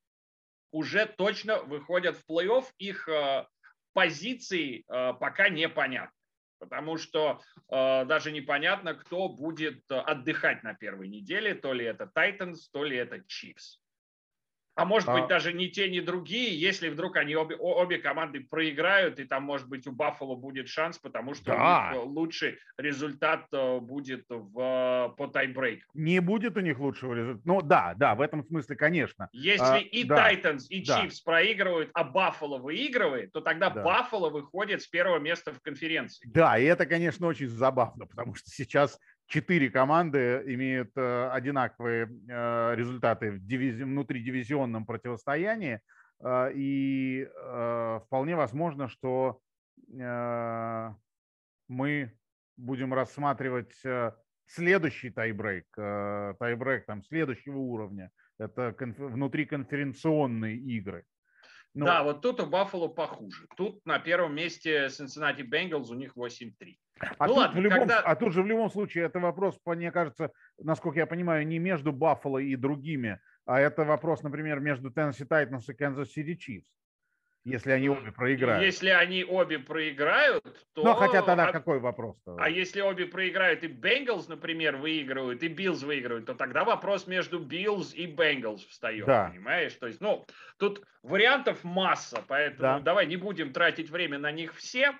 уже точно выходят в плей-офф. Их э, позиции э, пока непонятны. Потому что э, даже непонятно, кто будет э, отдыхать на первой неделе. То ли это Titans, то ли это Chiefs. А может А- быть даже ни те, ни другие, если вдруг они обе, обе команды проиграют, и там, может быть, у Баффало будет шанс, потому что Да. у них э, лучший результат э, будет в, по тайбрейк. Не будет у них лучшего результата. Ну да, да, в этом смысле, конечно. Если А, и да, Titans, и да. Проигрывают, а Баффало выигрывает, то тогда Да. Баффало выходит с первого места в конференции. Да, и это, конечно, очень забавно, потому что сейчас четыре команды имеют э, одинаковые э, результаты в дивизи- внутридивизионном противостоянии, э, и вполне возможно, что мы будем рассматривать следующий тайбрейк, тайбрейк там следующего уровня. Это конф- внутриконференционные игры. Ну, да, вот тут у Баффало похуже. Тут на первом месте Cincinnati Bengals, у них 8-3. А, Ну тут ладно, в любом, когда- а тут же в любом случае это вопрос, мне кажется, насколько я понимаю, не между Баффало и другими, а это вопрос, например, между Tennessee Titans и Kansas City Chiefs, если они обе проиграют. Если они обе проиграют, то... Ну, хотя тогда а- какой вопрос-то? А если обе проиграют и Bengals, например, выигрывают, и Биллс выигрывают, то тогда вопрос между Биллс и Bengals встает, Да. понимаешь? То есть, ну, тут вариантов масса, поэтому Да. давай не будем тратить время на них все.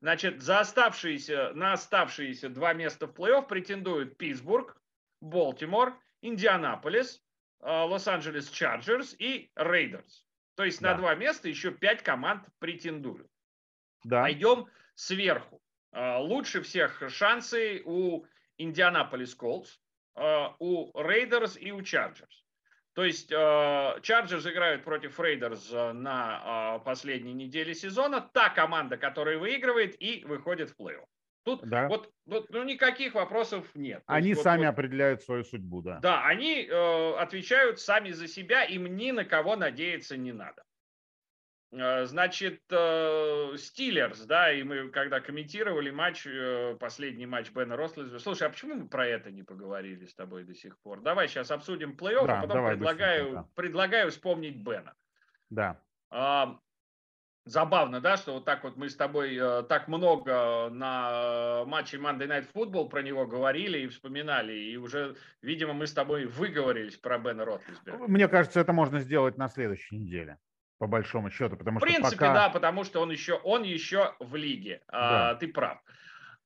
Значит, за оставшиеся, на оставшиеся два места в плей-офф претендуют Питтсбург, Балтимор, Индианаполис, э, Лос-Анджелес Чарджерс и Рейдерс. То есть на Да. два места еще пять команд претендуют. да. Пойдем сверху. А, Лучше всех шансы у Индианаполис Колтс, у Рейдерс и у Чарджерс. То есть Чарджерс играют против Рейдерс на а, последней неделе сезона. Та команда, которая выигрывает и выходит в плей-офф. Тут Да. вот, вот, ну, никаких вопросов нет. Они вот- сами вот- определяют свою судьбу, да. да, они э, отвечают сами за себя, им ни на кого надеяться не надо. Э, Значит, Стиллерс, да, и мы когда комментировали матч, э, последний матч Бена Рослиза, слушай, а почему мы про это не поговорили с тобой до сих пор? Давай сейчас обсудим плей-офф, Да, а потом предлагаю, да. предлагаю вспомнить Бена. Да. А, забавно, да, что вот так вот мы с тобой э, так много на матче Monday Night Football про него говорили и вспоминали, и уже, видимо, мы с тобой выговорились про Бена Ротлисберга. Мне кажется, это можно сделать на следующей неделе, по большому счету, потому в принципе, пока... да, потому что он еще, он еще в лиге, да. а, ты прав.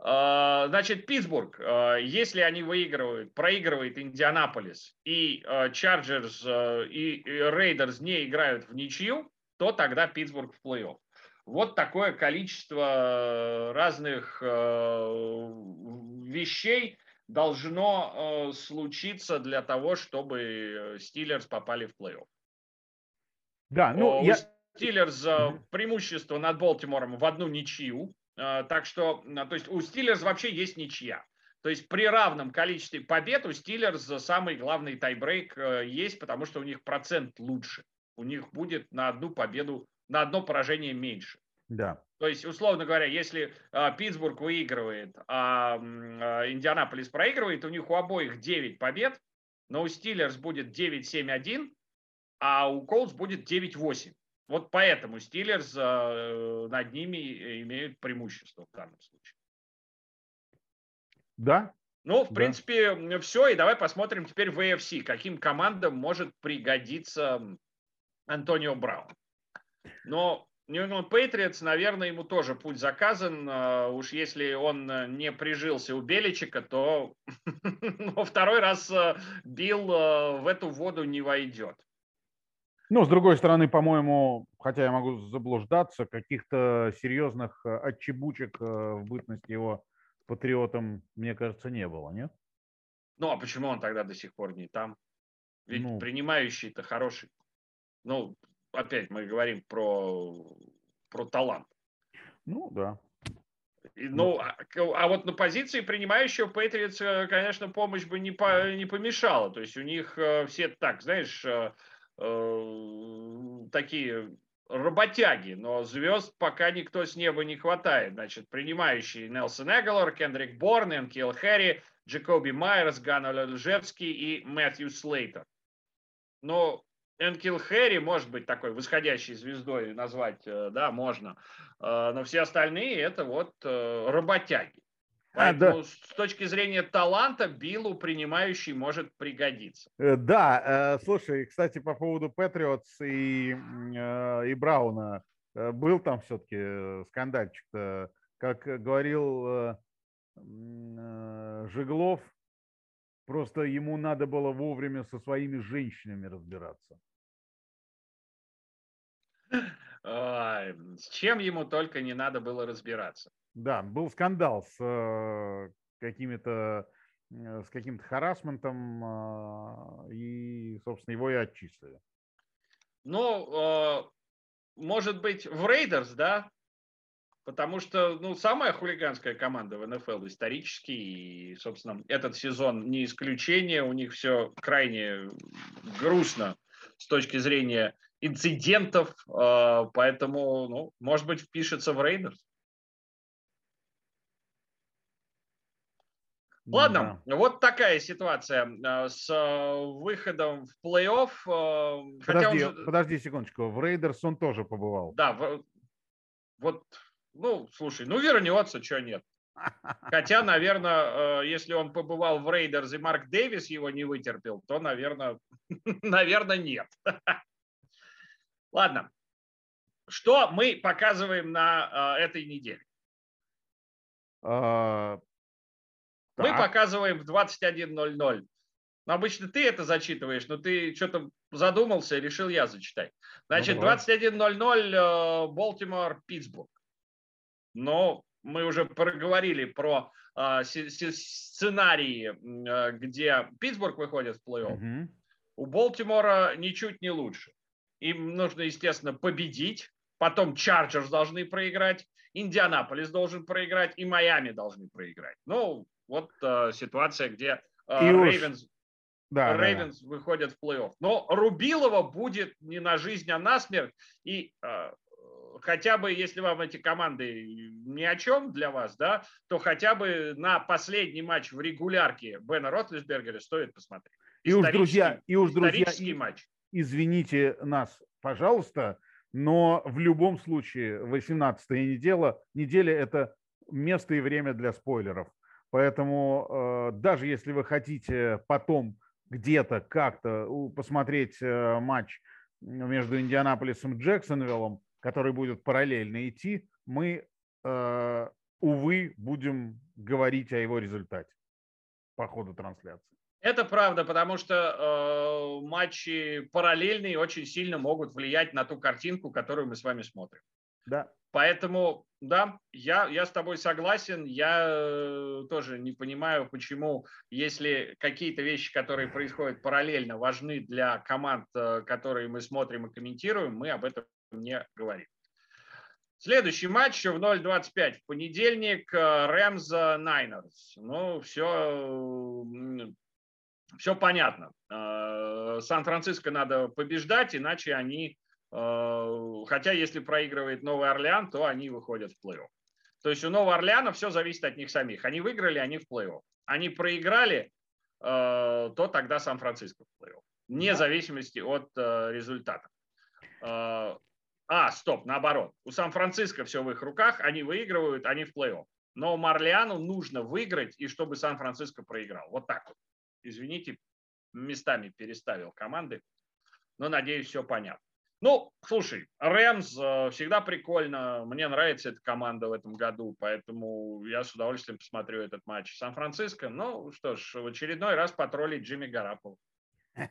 А, значит, Питтсбург, а, если они выигрывают, проигрывает Индианаполис, и а, Чарджерс и Рейдерс не играют в ничью, то тогда Питтсбург в плей-офф. Вот такое количество разных вещей должно случиться для того, чтобы Стиллерс попали в плей-офф. Да, ну, я... Стиллерс преимущество над Болтимором в одну ничью, а, так что, то есть у Стиллерс вообще есть ничья. То есть при равном количестве побед у Стиллерс самый главный тайбрейк э, есть, потому что у них процент лучше. У них будет на одну победу, на одно поражение меньше. Да. То есть, условно говоря, если э, Питтсбург выигрывает, а э, Индианаполис проигрывает, у них у обоих 9 побед, но у Стиллерс будет 9-7-1, а у Колдс будет 9-8. Вот поэтому Стиллерс э, над ними имеют преимущество в данном случае. Да. Ну, в да. принципе, все. И давай посмотрим теперь в AFC, каким командам может пригодиться Антонио Браун. Но New England Patriots, наверное, ему тоже путь заказан. Э, уж если он не прижился у Беличика, то второй раз э, Билл в эту воду не войдет. Ну, с другой стороны, по-моему, хотя я могу заблуждаться, каких-то серьезных э, отчебучек э, в бытности его патриотом, мне кажется, не было, нет? Ну, а почему он тогда до сих пор не там? Ведь ну, принимающий-то хороший. Ну, опять мы говорим про, про талант. Ну, да. И, ну, а, а вот на позиции принимающего Патриотс, э, конечно, помощь бы не, по, не помешала. То есть у них все так, знаешь, такие работяги, но звезд пока никто с неба не хватает. Значит, принимающие Нелсон Эгалор, Кендрик Борн, Энкил Хэри, Джекоби Майерс, Ганна Лежевский и Мэтью Слейтер. Но Энкил Хэри может быть такой восходящей звездой назвать, э, да, можно. Э, но все остальные это вот работяги. Поэтому а, да. с точки зрения таланта Биллу принимающий может пригодиться. Э, да, э, слушай, кстати, по поводу Патриотс и, э, и Брауна. Был там все-таки скандальчик-то, как говорил Жиглов, просто ему надо было вовремя со своими женщинами разбираться. С чем ему только не надо было разбираться. Да, был скандал с э, какими-то э, с каким-то харасментом, а, и, собственно, его и отчислили. Ну, э, может быть, в Рейдерс, да? Потому что, ну, самая хулиганская команда в НФЛ исторически, и, собственно, этот сезон не исключение, у них все крайне грустно с точки зрения инцидентов, поэтому, ну, может быть, впишется в Рейдерс. Ладно, да. вот такая ситуация э, с э, выходом в плей-офф. Э, подожди, уже... подожди секундочку, в Рейдерс он тоже побывал. Да, в... вот, ну, слушай, ну вернется, что нет. Хотя, наверное, если он побывал в Рейдерс и Марк Дэвис его не вытерпел, то, наверное, наверное, нет. Ладно. Что мы показываем на этой неделе? Так. Мы показываем в 21.00. Ну, обычно ты это зачитываешь, но ты что-то задумался решил я зачитать. Значит, ну, 21.00 Болтимор, Питтсбург. Но мы уже проговорили про э, сценарии, э, где Питтсбург выходит в плей-офф. Угу. У Болтимора ничуть не лучше. Им нужно, естественно, победить. Потом Чарджерс должны проиграть. Индианаполис должен проиграть. И Майами должны проиграть. Ну, вот э, ситуация, где Рейвенс, да, Рейвенс да, да. выходят в плей-офф. Но Рубилова будет не на жизнь, а на смерть. И э, хотя бы, если вам эти команды ни о чем для вас, да, то хотя бы на последний матч в регулярке Бена Ротлисбергера стоит посмотреть. И уж, друзья, и уж, друзья, матч. извините нас, пожалуйста, но в любом случае 18-я неделя, неделя – это место и время для спойлеров. Поэтому э, даже если вы хотите потом где-то как-то посмотреть э, матч между Индианаполисом и Джексонвиллом, который будет параллельно идти, мы, э, увы, будем говорить о его результате по ходу трансляции. Это правда, потому что э, матчи параллельные очень сильно могут влиять на ту картинку, которую мы с вами смотрим. Да. Поэтому, да, я, я с тобой согласен. Я э, тоже не понимаю, почему, если какие-то вещи, которые происходят параллельно, важны для команд, э, которые мы смотрим и комментируем, мы об этом не говорим. Следующий матч в 0.25 в понедельник. Рэмс Найнерс. Ну, все все понятно. Сан-Франциско надо побеждать, иначе они, хотя если проигрывает Новый Орлеан, то они выходят в плей-офф. То есть у Нового Орлеана все зависит от них самих. Они выиграли, они в плей-офф. Они проиграли, а, то тогда Сан-Франциско в плей-офф. Вне зависимости от результата. А, стоп, наоборот. У Сан-Франциско все в их руках, они выигрывают, они в плей-офф. Но Марлиану нужно выиграть, и чтобы Сан-Франциско проиграл. Вот так вот извините, местами переставил команды, но надеюсь, все понятно. Ну, слушай, Рэмс э, всегда прикольно. Мне нравится эта команда в этом году, поэтому я с удовольствием посмотрю этот матч. Сан-Франциско, ну что ж, в очередной раз потроллить Джимми Гарапова.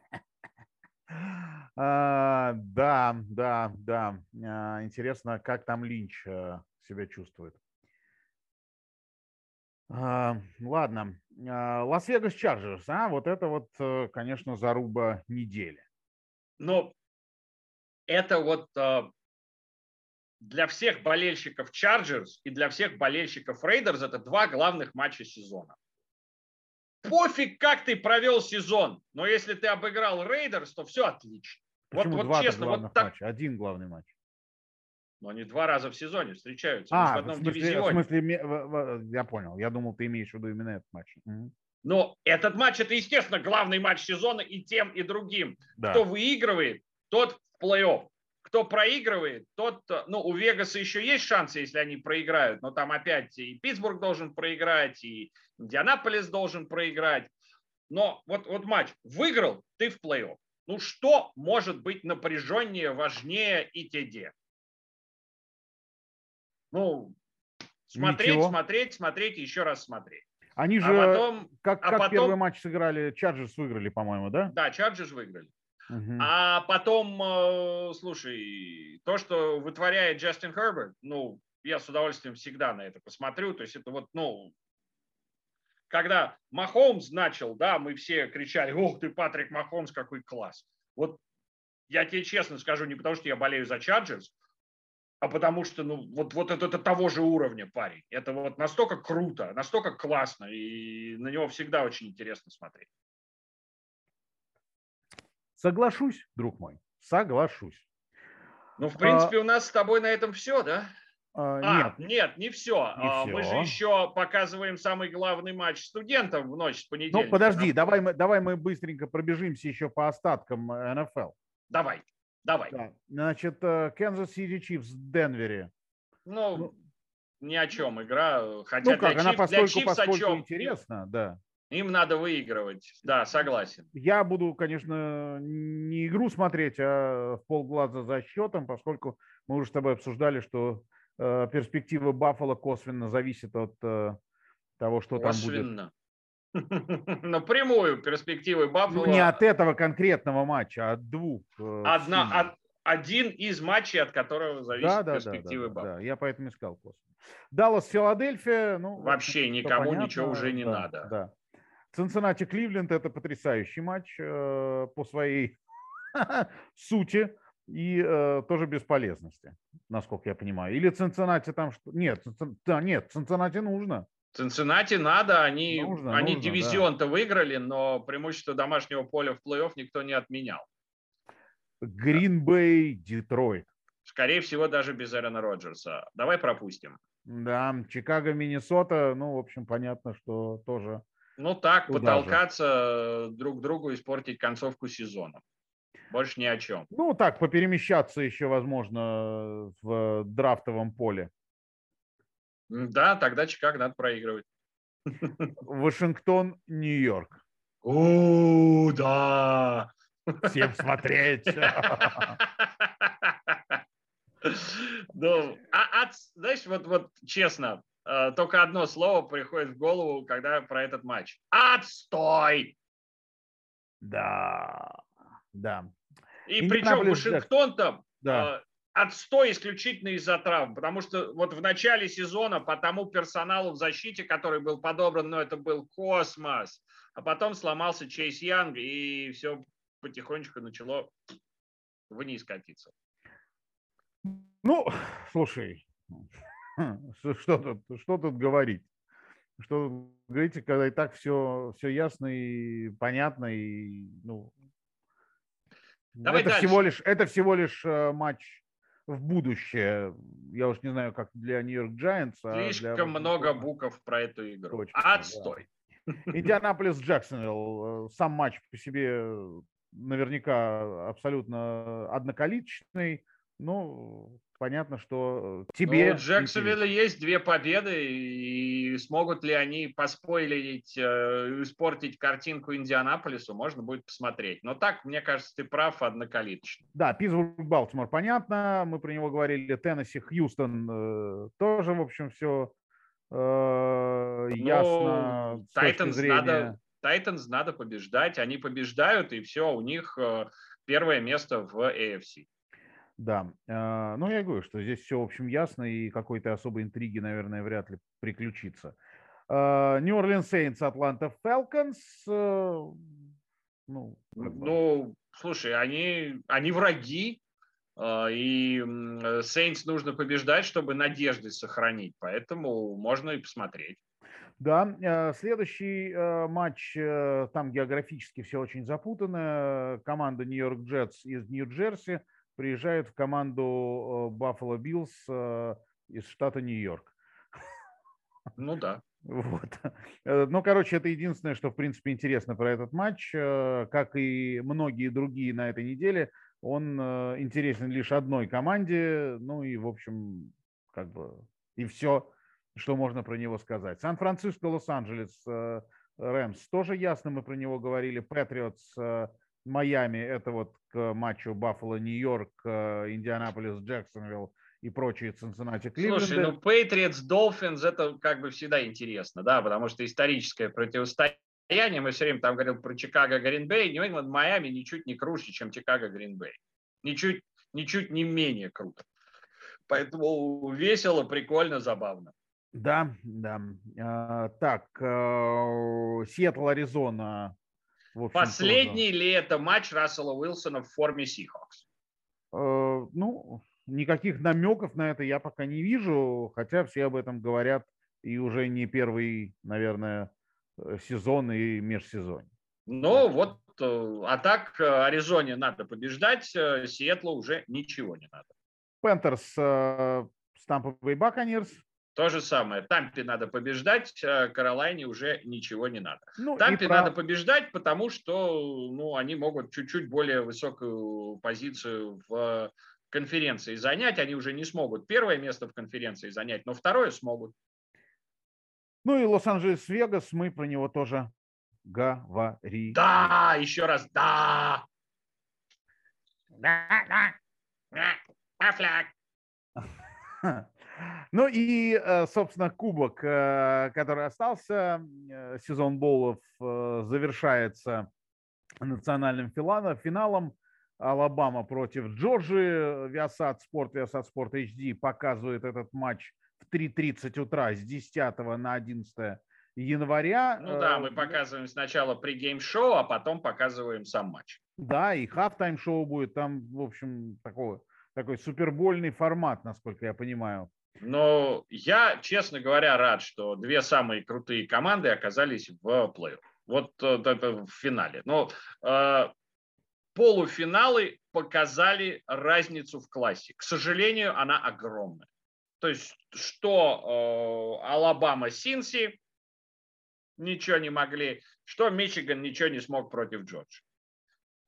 Да, да, да. А, интересно, как там Линч э, себя чувствует. А, ладно. А, Лас-Вегас Чарджерс, а, вот это вот, э, конечно, заруба недели. Ну, это вот а, для всех болельщиков Чарджерс и для всех болельщиков Рейдерс это два главных матча сезона. Пофиг, как ты провел сезон, но если ты обыграл Рейдерс, то все отлично. Почему вот, вот честно, вот так... матча? Один главный матч. Но они два раза в сезоне встречаются. А, в одном в смысле, дивизионе. В смысле, я понял. Я думал, ты имеешь в виду именно этот матч. Но этот матч это, естественно, главный матч сезона и тем, и другим. Да. Кто выигрывает, тот в плей-офф. Кто проигрывает, тот, ну, у Вегаса еще есть шансы, если они проиграют, но там опять и Питтсбург должен проиграть, и Индианаполис должен проиграть. Но вот, вот матч выиграл, ты в плей-офф. Ну что может быть напряженнее, важнее и те ну, смотреть, Ничего. смотреть, смотреть и еще раз смотреть. Они а же, а потом, как, а как потом, первый матч сыграли, Чарджерс выиграли, по-моему, да? Да, Чарджерс выиграли. Угу. А потом, э, слушай, то, что вытворяет Джастин Херберт, ну, я с удовольствием всегда на это посмотрю. То есть это вот, ну, когда Махомс начал, да, мы все кричали, ох ты, Патрик Махомс, какой класс. Вот я тебе честно скажу, не потому что я болею за Чарджерс, а потому что, ну, вот, вот это, это того же уровня парень. Это вот настолько круто, настолько классно, и на него всегда очень интересно смотреть. Соглашусь, друг мой, соглашусь. Ну, в принципе, а... у нас с тобой на этом все, да? А, а, нет. нет, не все. не а, все. Мы же еще показываем самый главный матч студентов в ночь с понедельника. Ну, подожди, давай мы, давай мы быстренько пробежимся еще по остаткам НФЛ. Давай. Давай. Да. Значит, Канзас Сити Чифс в Денвере. Ну, ну, ни о чем игра. Хотя ну как, для она Чиф, поскольку, для Чифс поскольку чем? интересно, да. Им надо выигрывать. Да, согласен. Я буду, конечно, не игру смотреть, а в полглаза за счетом, поскольку мы уже с тобой обсуждали, что э, перспектива Баффала косвенно зависит от э, того, что косвенно. там будет. Напрямую перспективы Баффала. Ну, не от этого конкретного матча, а от двух. Э, Одна, от, один из матчей, от которого зависит да, да, перспективы да, да, да, я поэтому искал косвенно. Даллас, Филадельфия, ну вообще никому понятно, ничего уже не да, надо. Да. Цинциннати Кливленд это потрясающий матч э, по своей сути и э, тоже бесполезности, насколько я понимаю. Или Цинциннати там что? Нет, да, нет, Цинциннати нужно. Цинциннати надо, они, нужно, они нужно, дивизион-то да. выиграли, но преимущество домашнего поля в плей-офф никто не отменял. Гринбей, Детройт. Скорее всего, даже без Эрона Роджерса. Давай пропустим. Да, Чикаго, Миннесота, ну, в общем, понятно, что тоже. Ну так, потолкаться же. друг другу, испортить концовку сезона. Больше ни о чем. Ну, так, поперемещаться еще, возможно, в драфтовом поле. Да, тогда Чикаго надо проигрывать. Вашингтон, Нью-Йорк. О, да. Всем смотреть. Ну, а, от, знаешь, вот, вот честно, э, только одно слово приходит в голову, когда про этот матч. Отстой! Да, да. И причем Вашингтон-то да. Э, отстой исключительно из-за травм, потому что вот в начале сезона по тому персоналу в защите, который был подобран, ну, это был космос, а потом сломался Чейз Янг, и все потихонечку начало вниз катиться. Ну, слушай, что тут, что тут говорить? Что говорите, когда и так все, все ясно и понятно, и ну, Давай это дальше. всего лишь это всего лишь э, матч в будущее. Я уж не знаю, как для Нью-Йорк Giants. Слишком а для... много букв про эту игру. Точно, Отстой. Да. Индианаполис Джексонвилл. Э, сам матч по себе наверняка абсолютно одноколичный. Ну, понятно, что тебе... Ну, у Джексонвилля есть две победы, и смогут ли они поспойлерить, э, испортить картинку Индианаполису, можно будет посмотреть. Но так, мне кажется, ты прав, однокалиточно. Да, Питтсбург, Балтимор, понятно, мы про него говорили, Теннесси, Хьюстон, э, тоже, в общем, все э, ясно. Тайтанс надо, Тайтанс надо побеждать, они побеждают, и все, у них э, первое место в AFC. Да, а, ну я говорю, что здесь все, в общем, ясно, и какой-то особой интриги, наверное, вряд ли приключится. Нью Орлеан Сейнс, Атланта Фелконс. Ну, ну, слушай, они, они враги, а, и Сейнс нужно побеждать, чтобы надежды сохранить, поэтому можно и посмотреть. Да, а, следующий матч, э, там географически все очень запутано. Команда Нью-Йорк Джетс из Нью-Джерси – приезжает в команду Баффало Биллс э, из штата Нью-Йорк. Ну да. Вот. Э, ну, короче, это единственное, что, в принципе, интересно про этот матч. Э, как и многие другие на этой неделе, он интересен лишь одной команде. Ну и, в общем, как бы и все, что можно про него сказать. Сан-Франциско, Лос-Анджелес Рэмс. Тоже ясно, мы про него говорили. Патриотс, Майами, это вот к матчу Баффало, Нью-Йорк, Индианаполис, Джексонвилл и прочие Цинциннати Кливленды. Слушай, ну Patriots, Dolphins, это как бы всегда интересно, да, потому что историческое противостояние, мы все время там говорим про Чикаго, Гринбей, Нью-Ингланд, Майами ничуть не круче, чем Чикаго, Гринбей. Ничуть, ничуть не менее круто. Поэтому весело, прикольно, забавно. Да, да. А, так, э, Сиэтл, Аризона, Последний тоже. ли это матч Рассела Уилсона в форме Сихокс? Э, ну, никаких намеков на это я пока не вижу, хотя все об этом говорят и уже не первый, наверное, э, сезон и межсезонье. Ну вот, э, а так Аризоне надо побеждать, Сиэтлу уже ничего не надо. Пэнтерс, Тампа Баканирс, то же самое. Тампе надо побеждать, а Каролайне уже ничего не надо. Ну, Тампе про... надо побеждать, потому что ну, они могут чуть-чуть более высокую позицию в конференции занять. Они уже не смогут первое место в конференции занять, но второе смогут. Ну и Лос-Анджелес-Вегас, мы про него тоже говорили. Да, еще раз, да. Да, да. Да, Ну и, э, собственно, кубок, э, который остался, э, сезон боулов завершается национальным финалом. Алабама против Джорджии. Viasat Sport, Viasat Sport HD показывает этот матч в 3.30 утра с 10 на 11 января. Ну да, мы показываем сначала pregame-шоу, а потом показываем сам матч. Да, и halftime-шоу будет там, в общем, такой, такой супербольный формат, насколько я понимаю. Но я, честно говоря, рад, что две самые крутые команды оказались в плей-офф. Вот, вот это в финале. Но э, полуфиналы показали разницу в классе. К сожалению, она огромная. То есть, что э, Алабама, Синси ничего не могли, что Мичиган ничего не смог против Джорджа.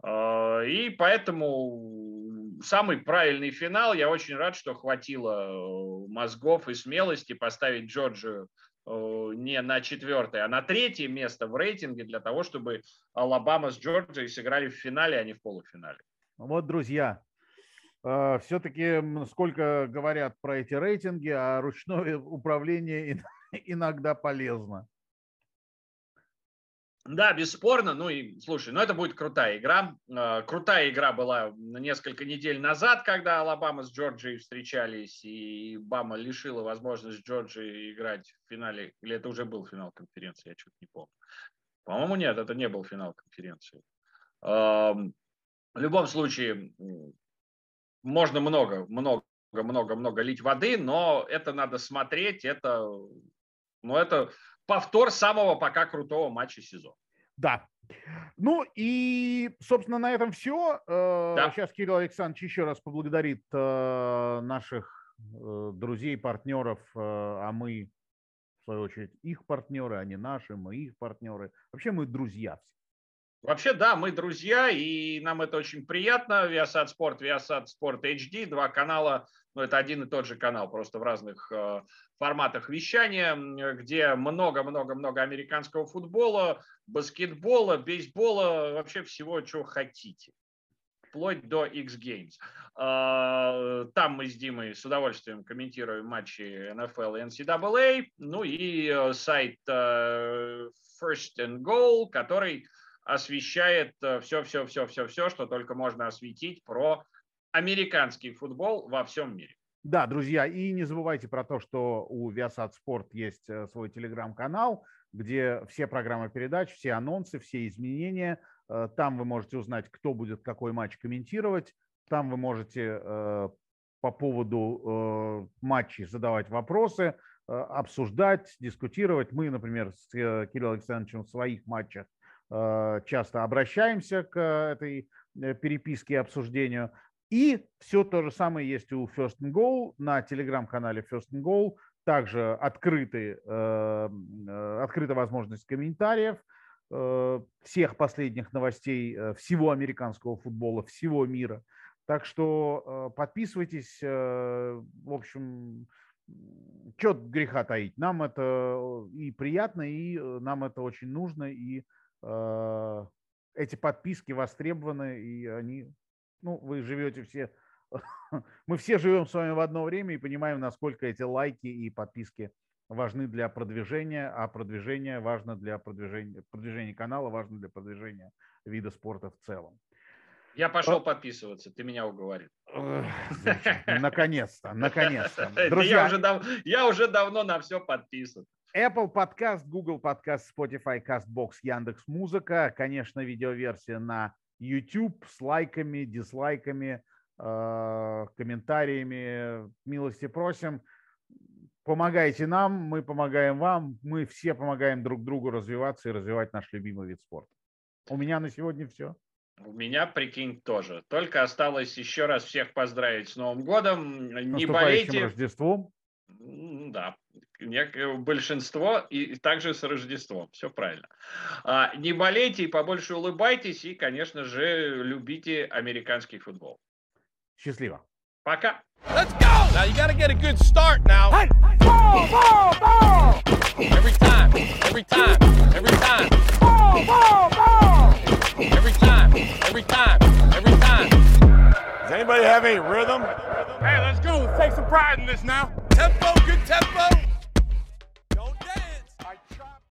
И поэтому самый правильный финал. Я очень рад, что хватило мозгов и смелости поставить Джорджию не на четвертое, а на третье место в рейтинге для того, чтобы Алабама с Джорджией сыграли в финале, а не в полуфинале. Вот, друзья, а, все-таки сколько говорят про эти рейтинги, а ручное управление иногда полезно. Да, бесспорно. Ну и слушай, ну это будет крутая игра. А, крутая игра была несколько недель назад, когда Алабама с Джорджией встречались, и Бама лишила возможность Джорджии играть в финале. Или это уже был финал конференции, я что-то не помню. По-моему, нет, это не был финал конференции. В любом случае, можно много, много, много, много лить воды, но это надо смотреть, это, ну, это повтор самого пока крутого матча сезона. Да. Ну и, собственно, на этом все. Э, да. Сейчас Кирилл Александрович еще раз поблагодарит э, наших э, друзей, партнеров, а мы, в свою очередь, их партнеры, они наши, мы их партнеры. Вообще мы друзья все. Вообще, да, мы друзья, и нам это очень приятно. Viasat Sport, Viasat Sport HD, два канала, ну, это один и тот же канал, просто в разных э, форматах вещания, где много-много-много американского футбола, баскетбола, бейсбола, вообще всего, чего хотите вплоть до X-Games. А, там мы с Димой с удовольствием комментируем матчи NFL и NCAA. Ну и э, сайт э, First and Goal, который освещает все-все-все-все-все, что только можно осветить про американский футбол во всем мире. Да, друзья, и не забывайте про то, что у Viasat Sport есть э, свой телеграм-канал, где все программы передач, все анонсы, все изменения. Э, там вы можете узнать, кто будет какой матч комментировать. Там вы можете э, по поводу матчей задавать вопросы, обсуждать, дискутировать. Мы, например, с Кириллом Александровичем в своих матчах часто обращаемся к этой переписке и обсуждению. И все то же самое есть у First and Goal на телеграм-канале First and Goal. Также открыты, э, открыта возможность комментариев всех последних новостей всего американского футбола, всего мира. Так что подписывайтесь. В общем, что греха таить. Нам это и приятно, и нам это очень нужно, и Э, эти подписки востребованы, и они, ну, вы живете все, мы все живем с вами в одно время и понимаем, насколько эти лайки и подписки важны для продвижения, а продвижение важно для продвижения, продвижения канала важно для продвижения вида спорта в целом. Я пошел подписываться, ты меня уговорил. Наконец-то, наконец-то. Друзья, я, уже дав... я уже давно на все подписан. Apple Podcast, Google Podcast, Spotify, CastBox, Яндекс Музыка, конечно, видеоверсия на YouTube с лайками, дизлайками, э, комментариями. Милости просим. Помогайте нам, мы помогаем вам, мы все помогаем друг другу развиваться и развивать наш любимый вид спорта. У меня на сегодня все. У меня, прикинь, тоже. Только осталось еще раз всех поздравить с Новым годом. Не болейте. Рождеством. Да, большинство и также с Рождеством. Все правильно. А, не болейте и побольше улыбайтесь и, конечно же, любите американский футбол. Счастливо. Пока. Let's go! Now you gotta get a good start now. Hey, ball, ball, ball! Every time, every time, every time. Ball, ball, ball! Every time, every time, every time. Does anybody have any rhythm? Hey, let's go. Let's take some pride in this now. Tempo, good tempo.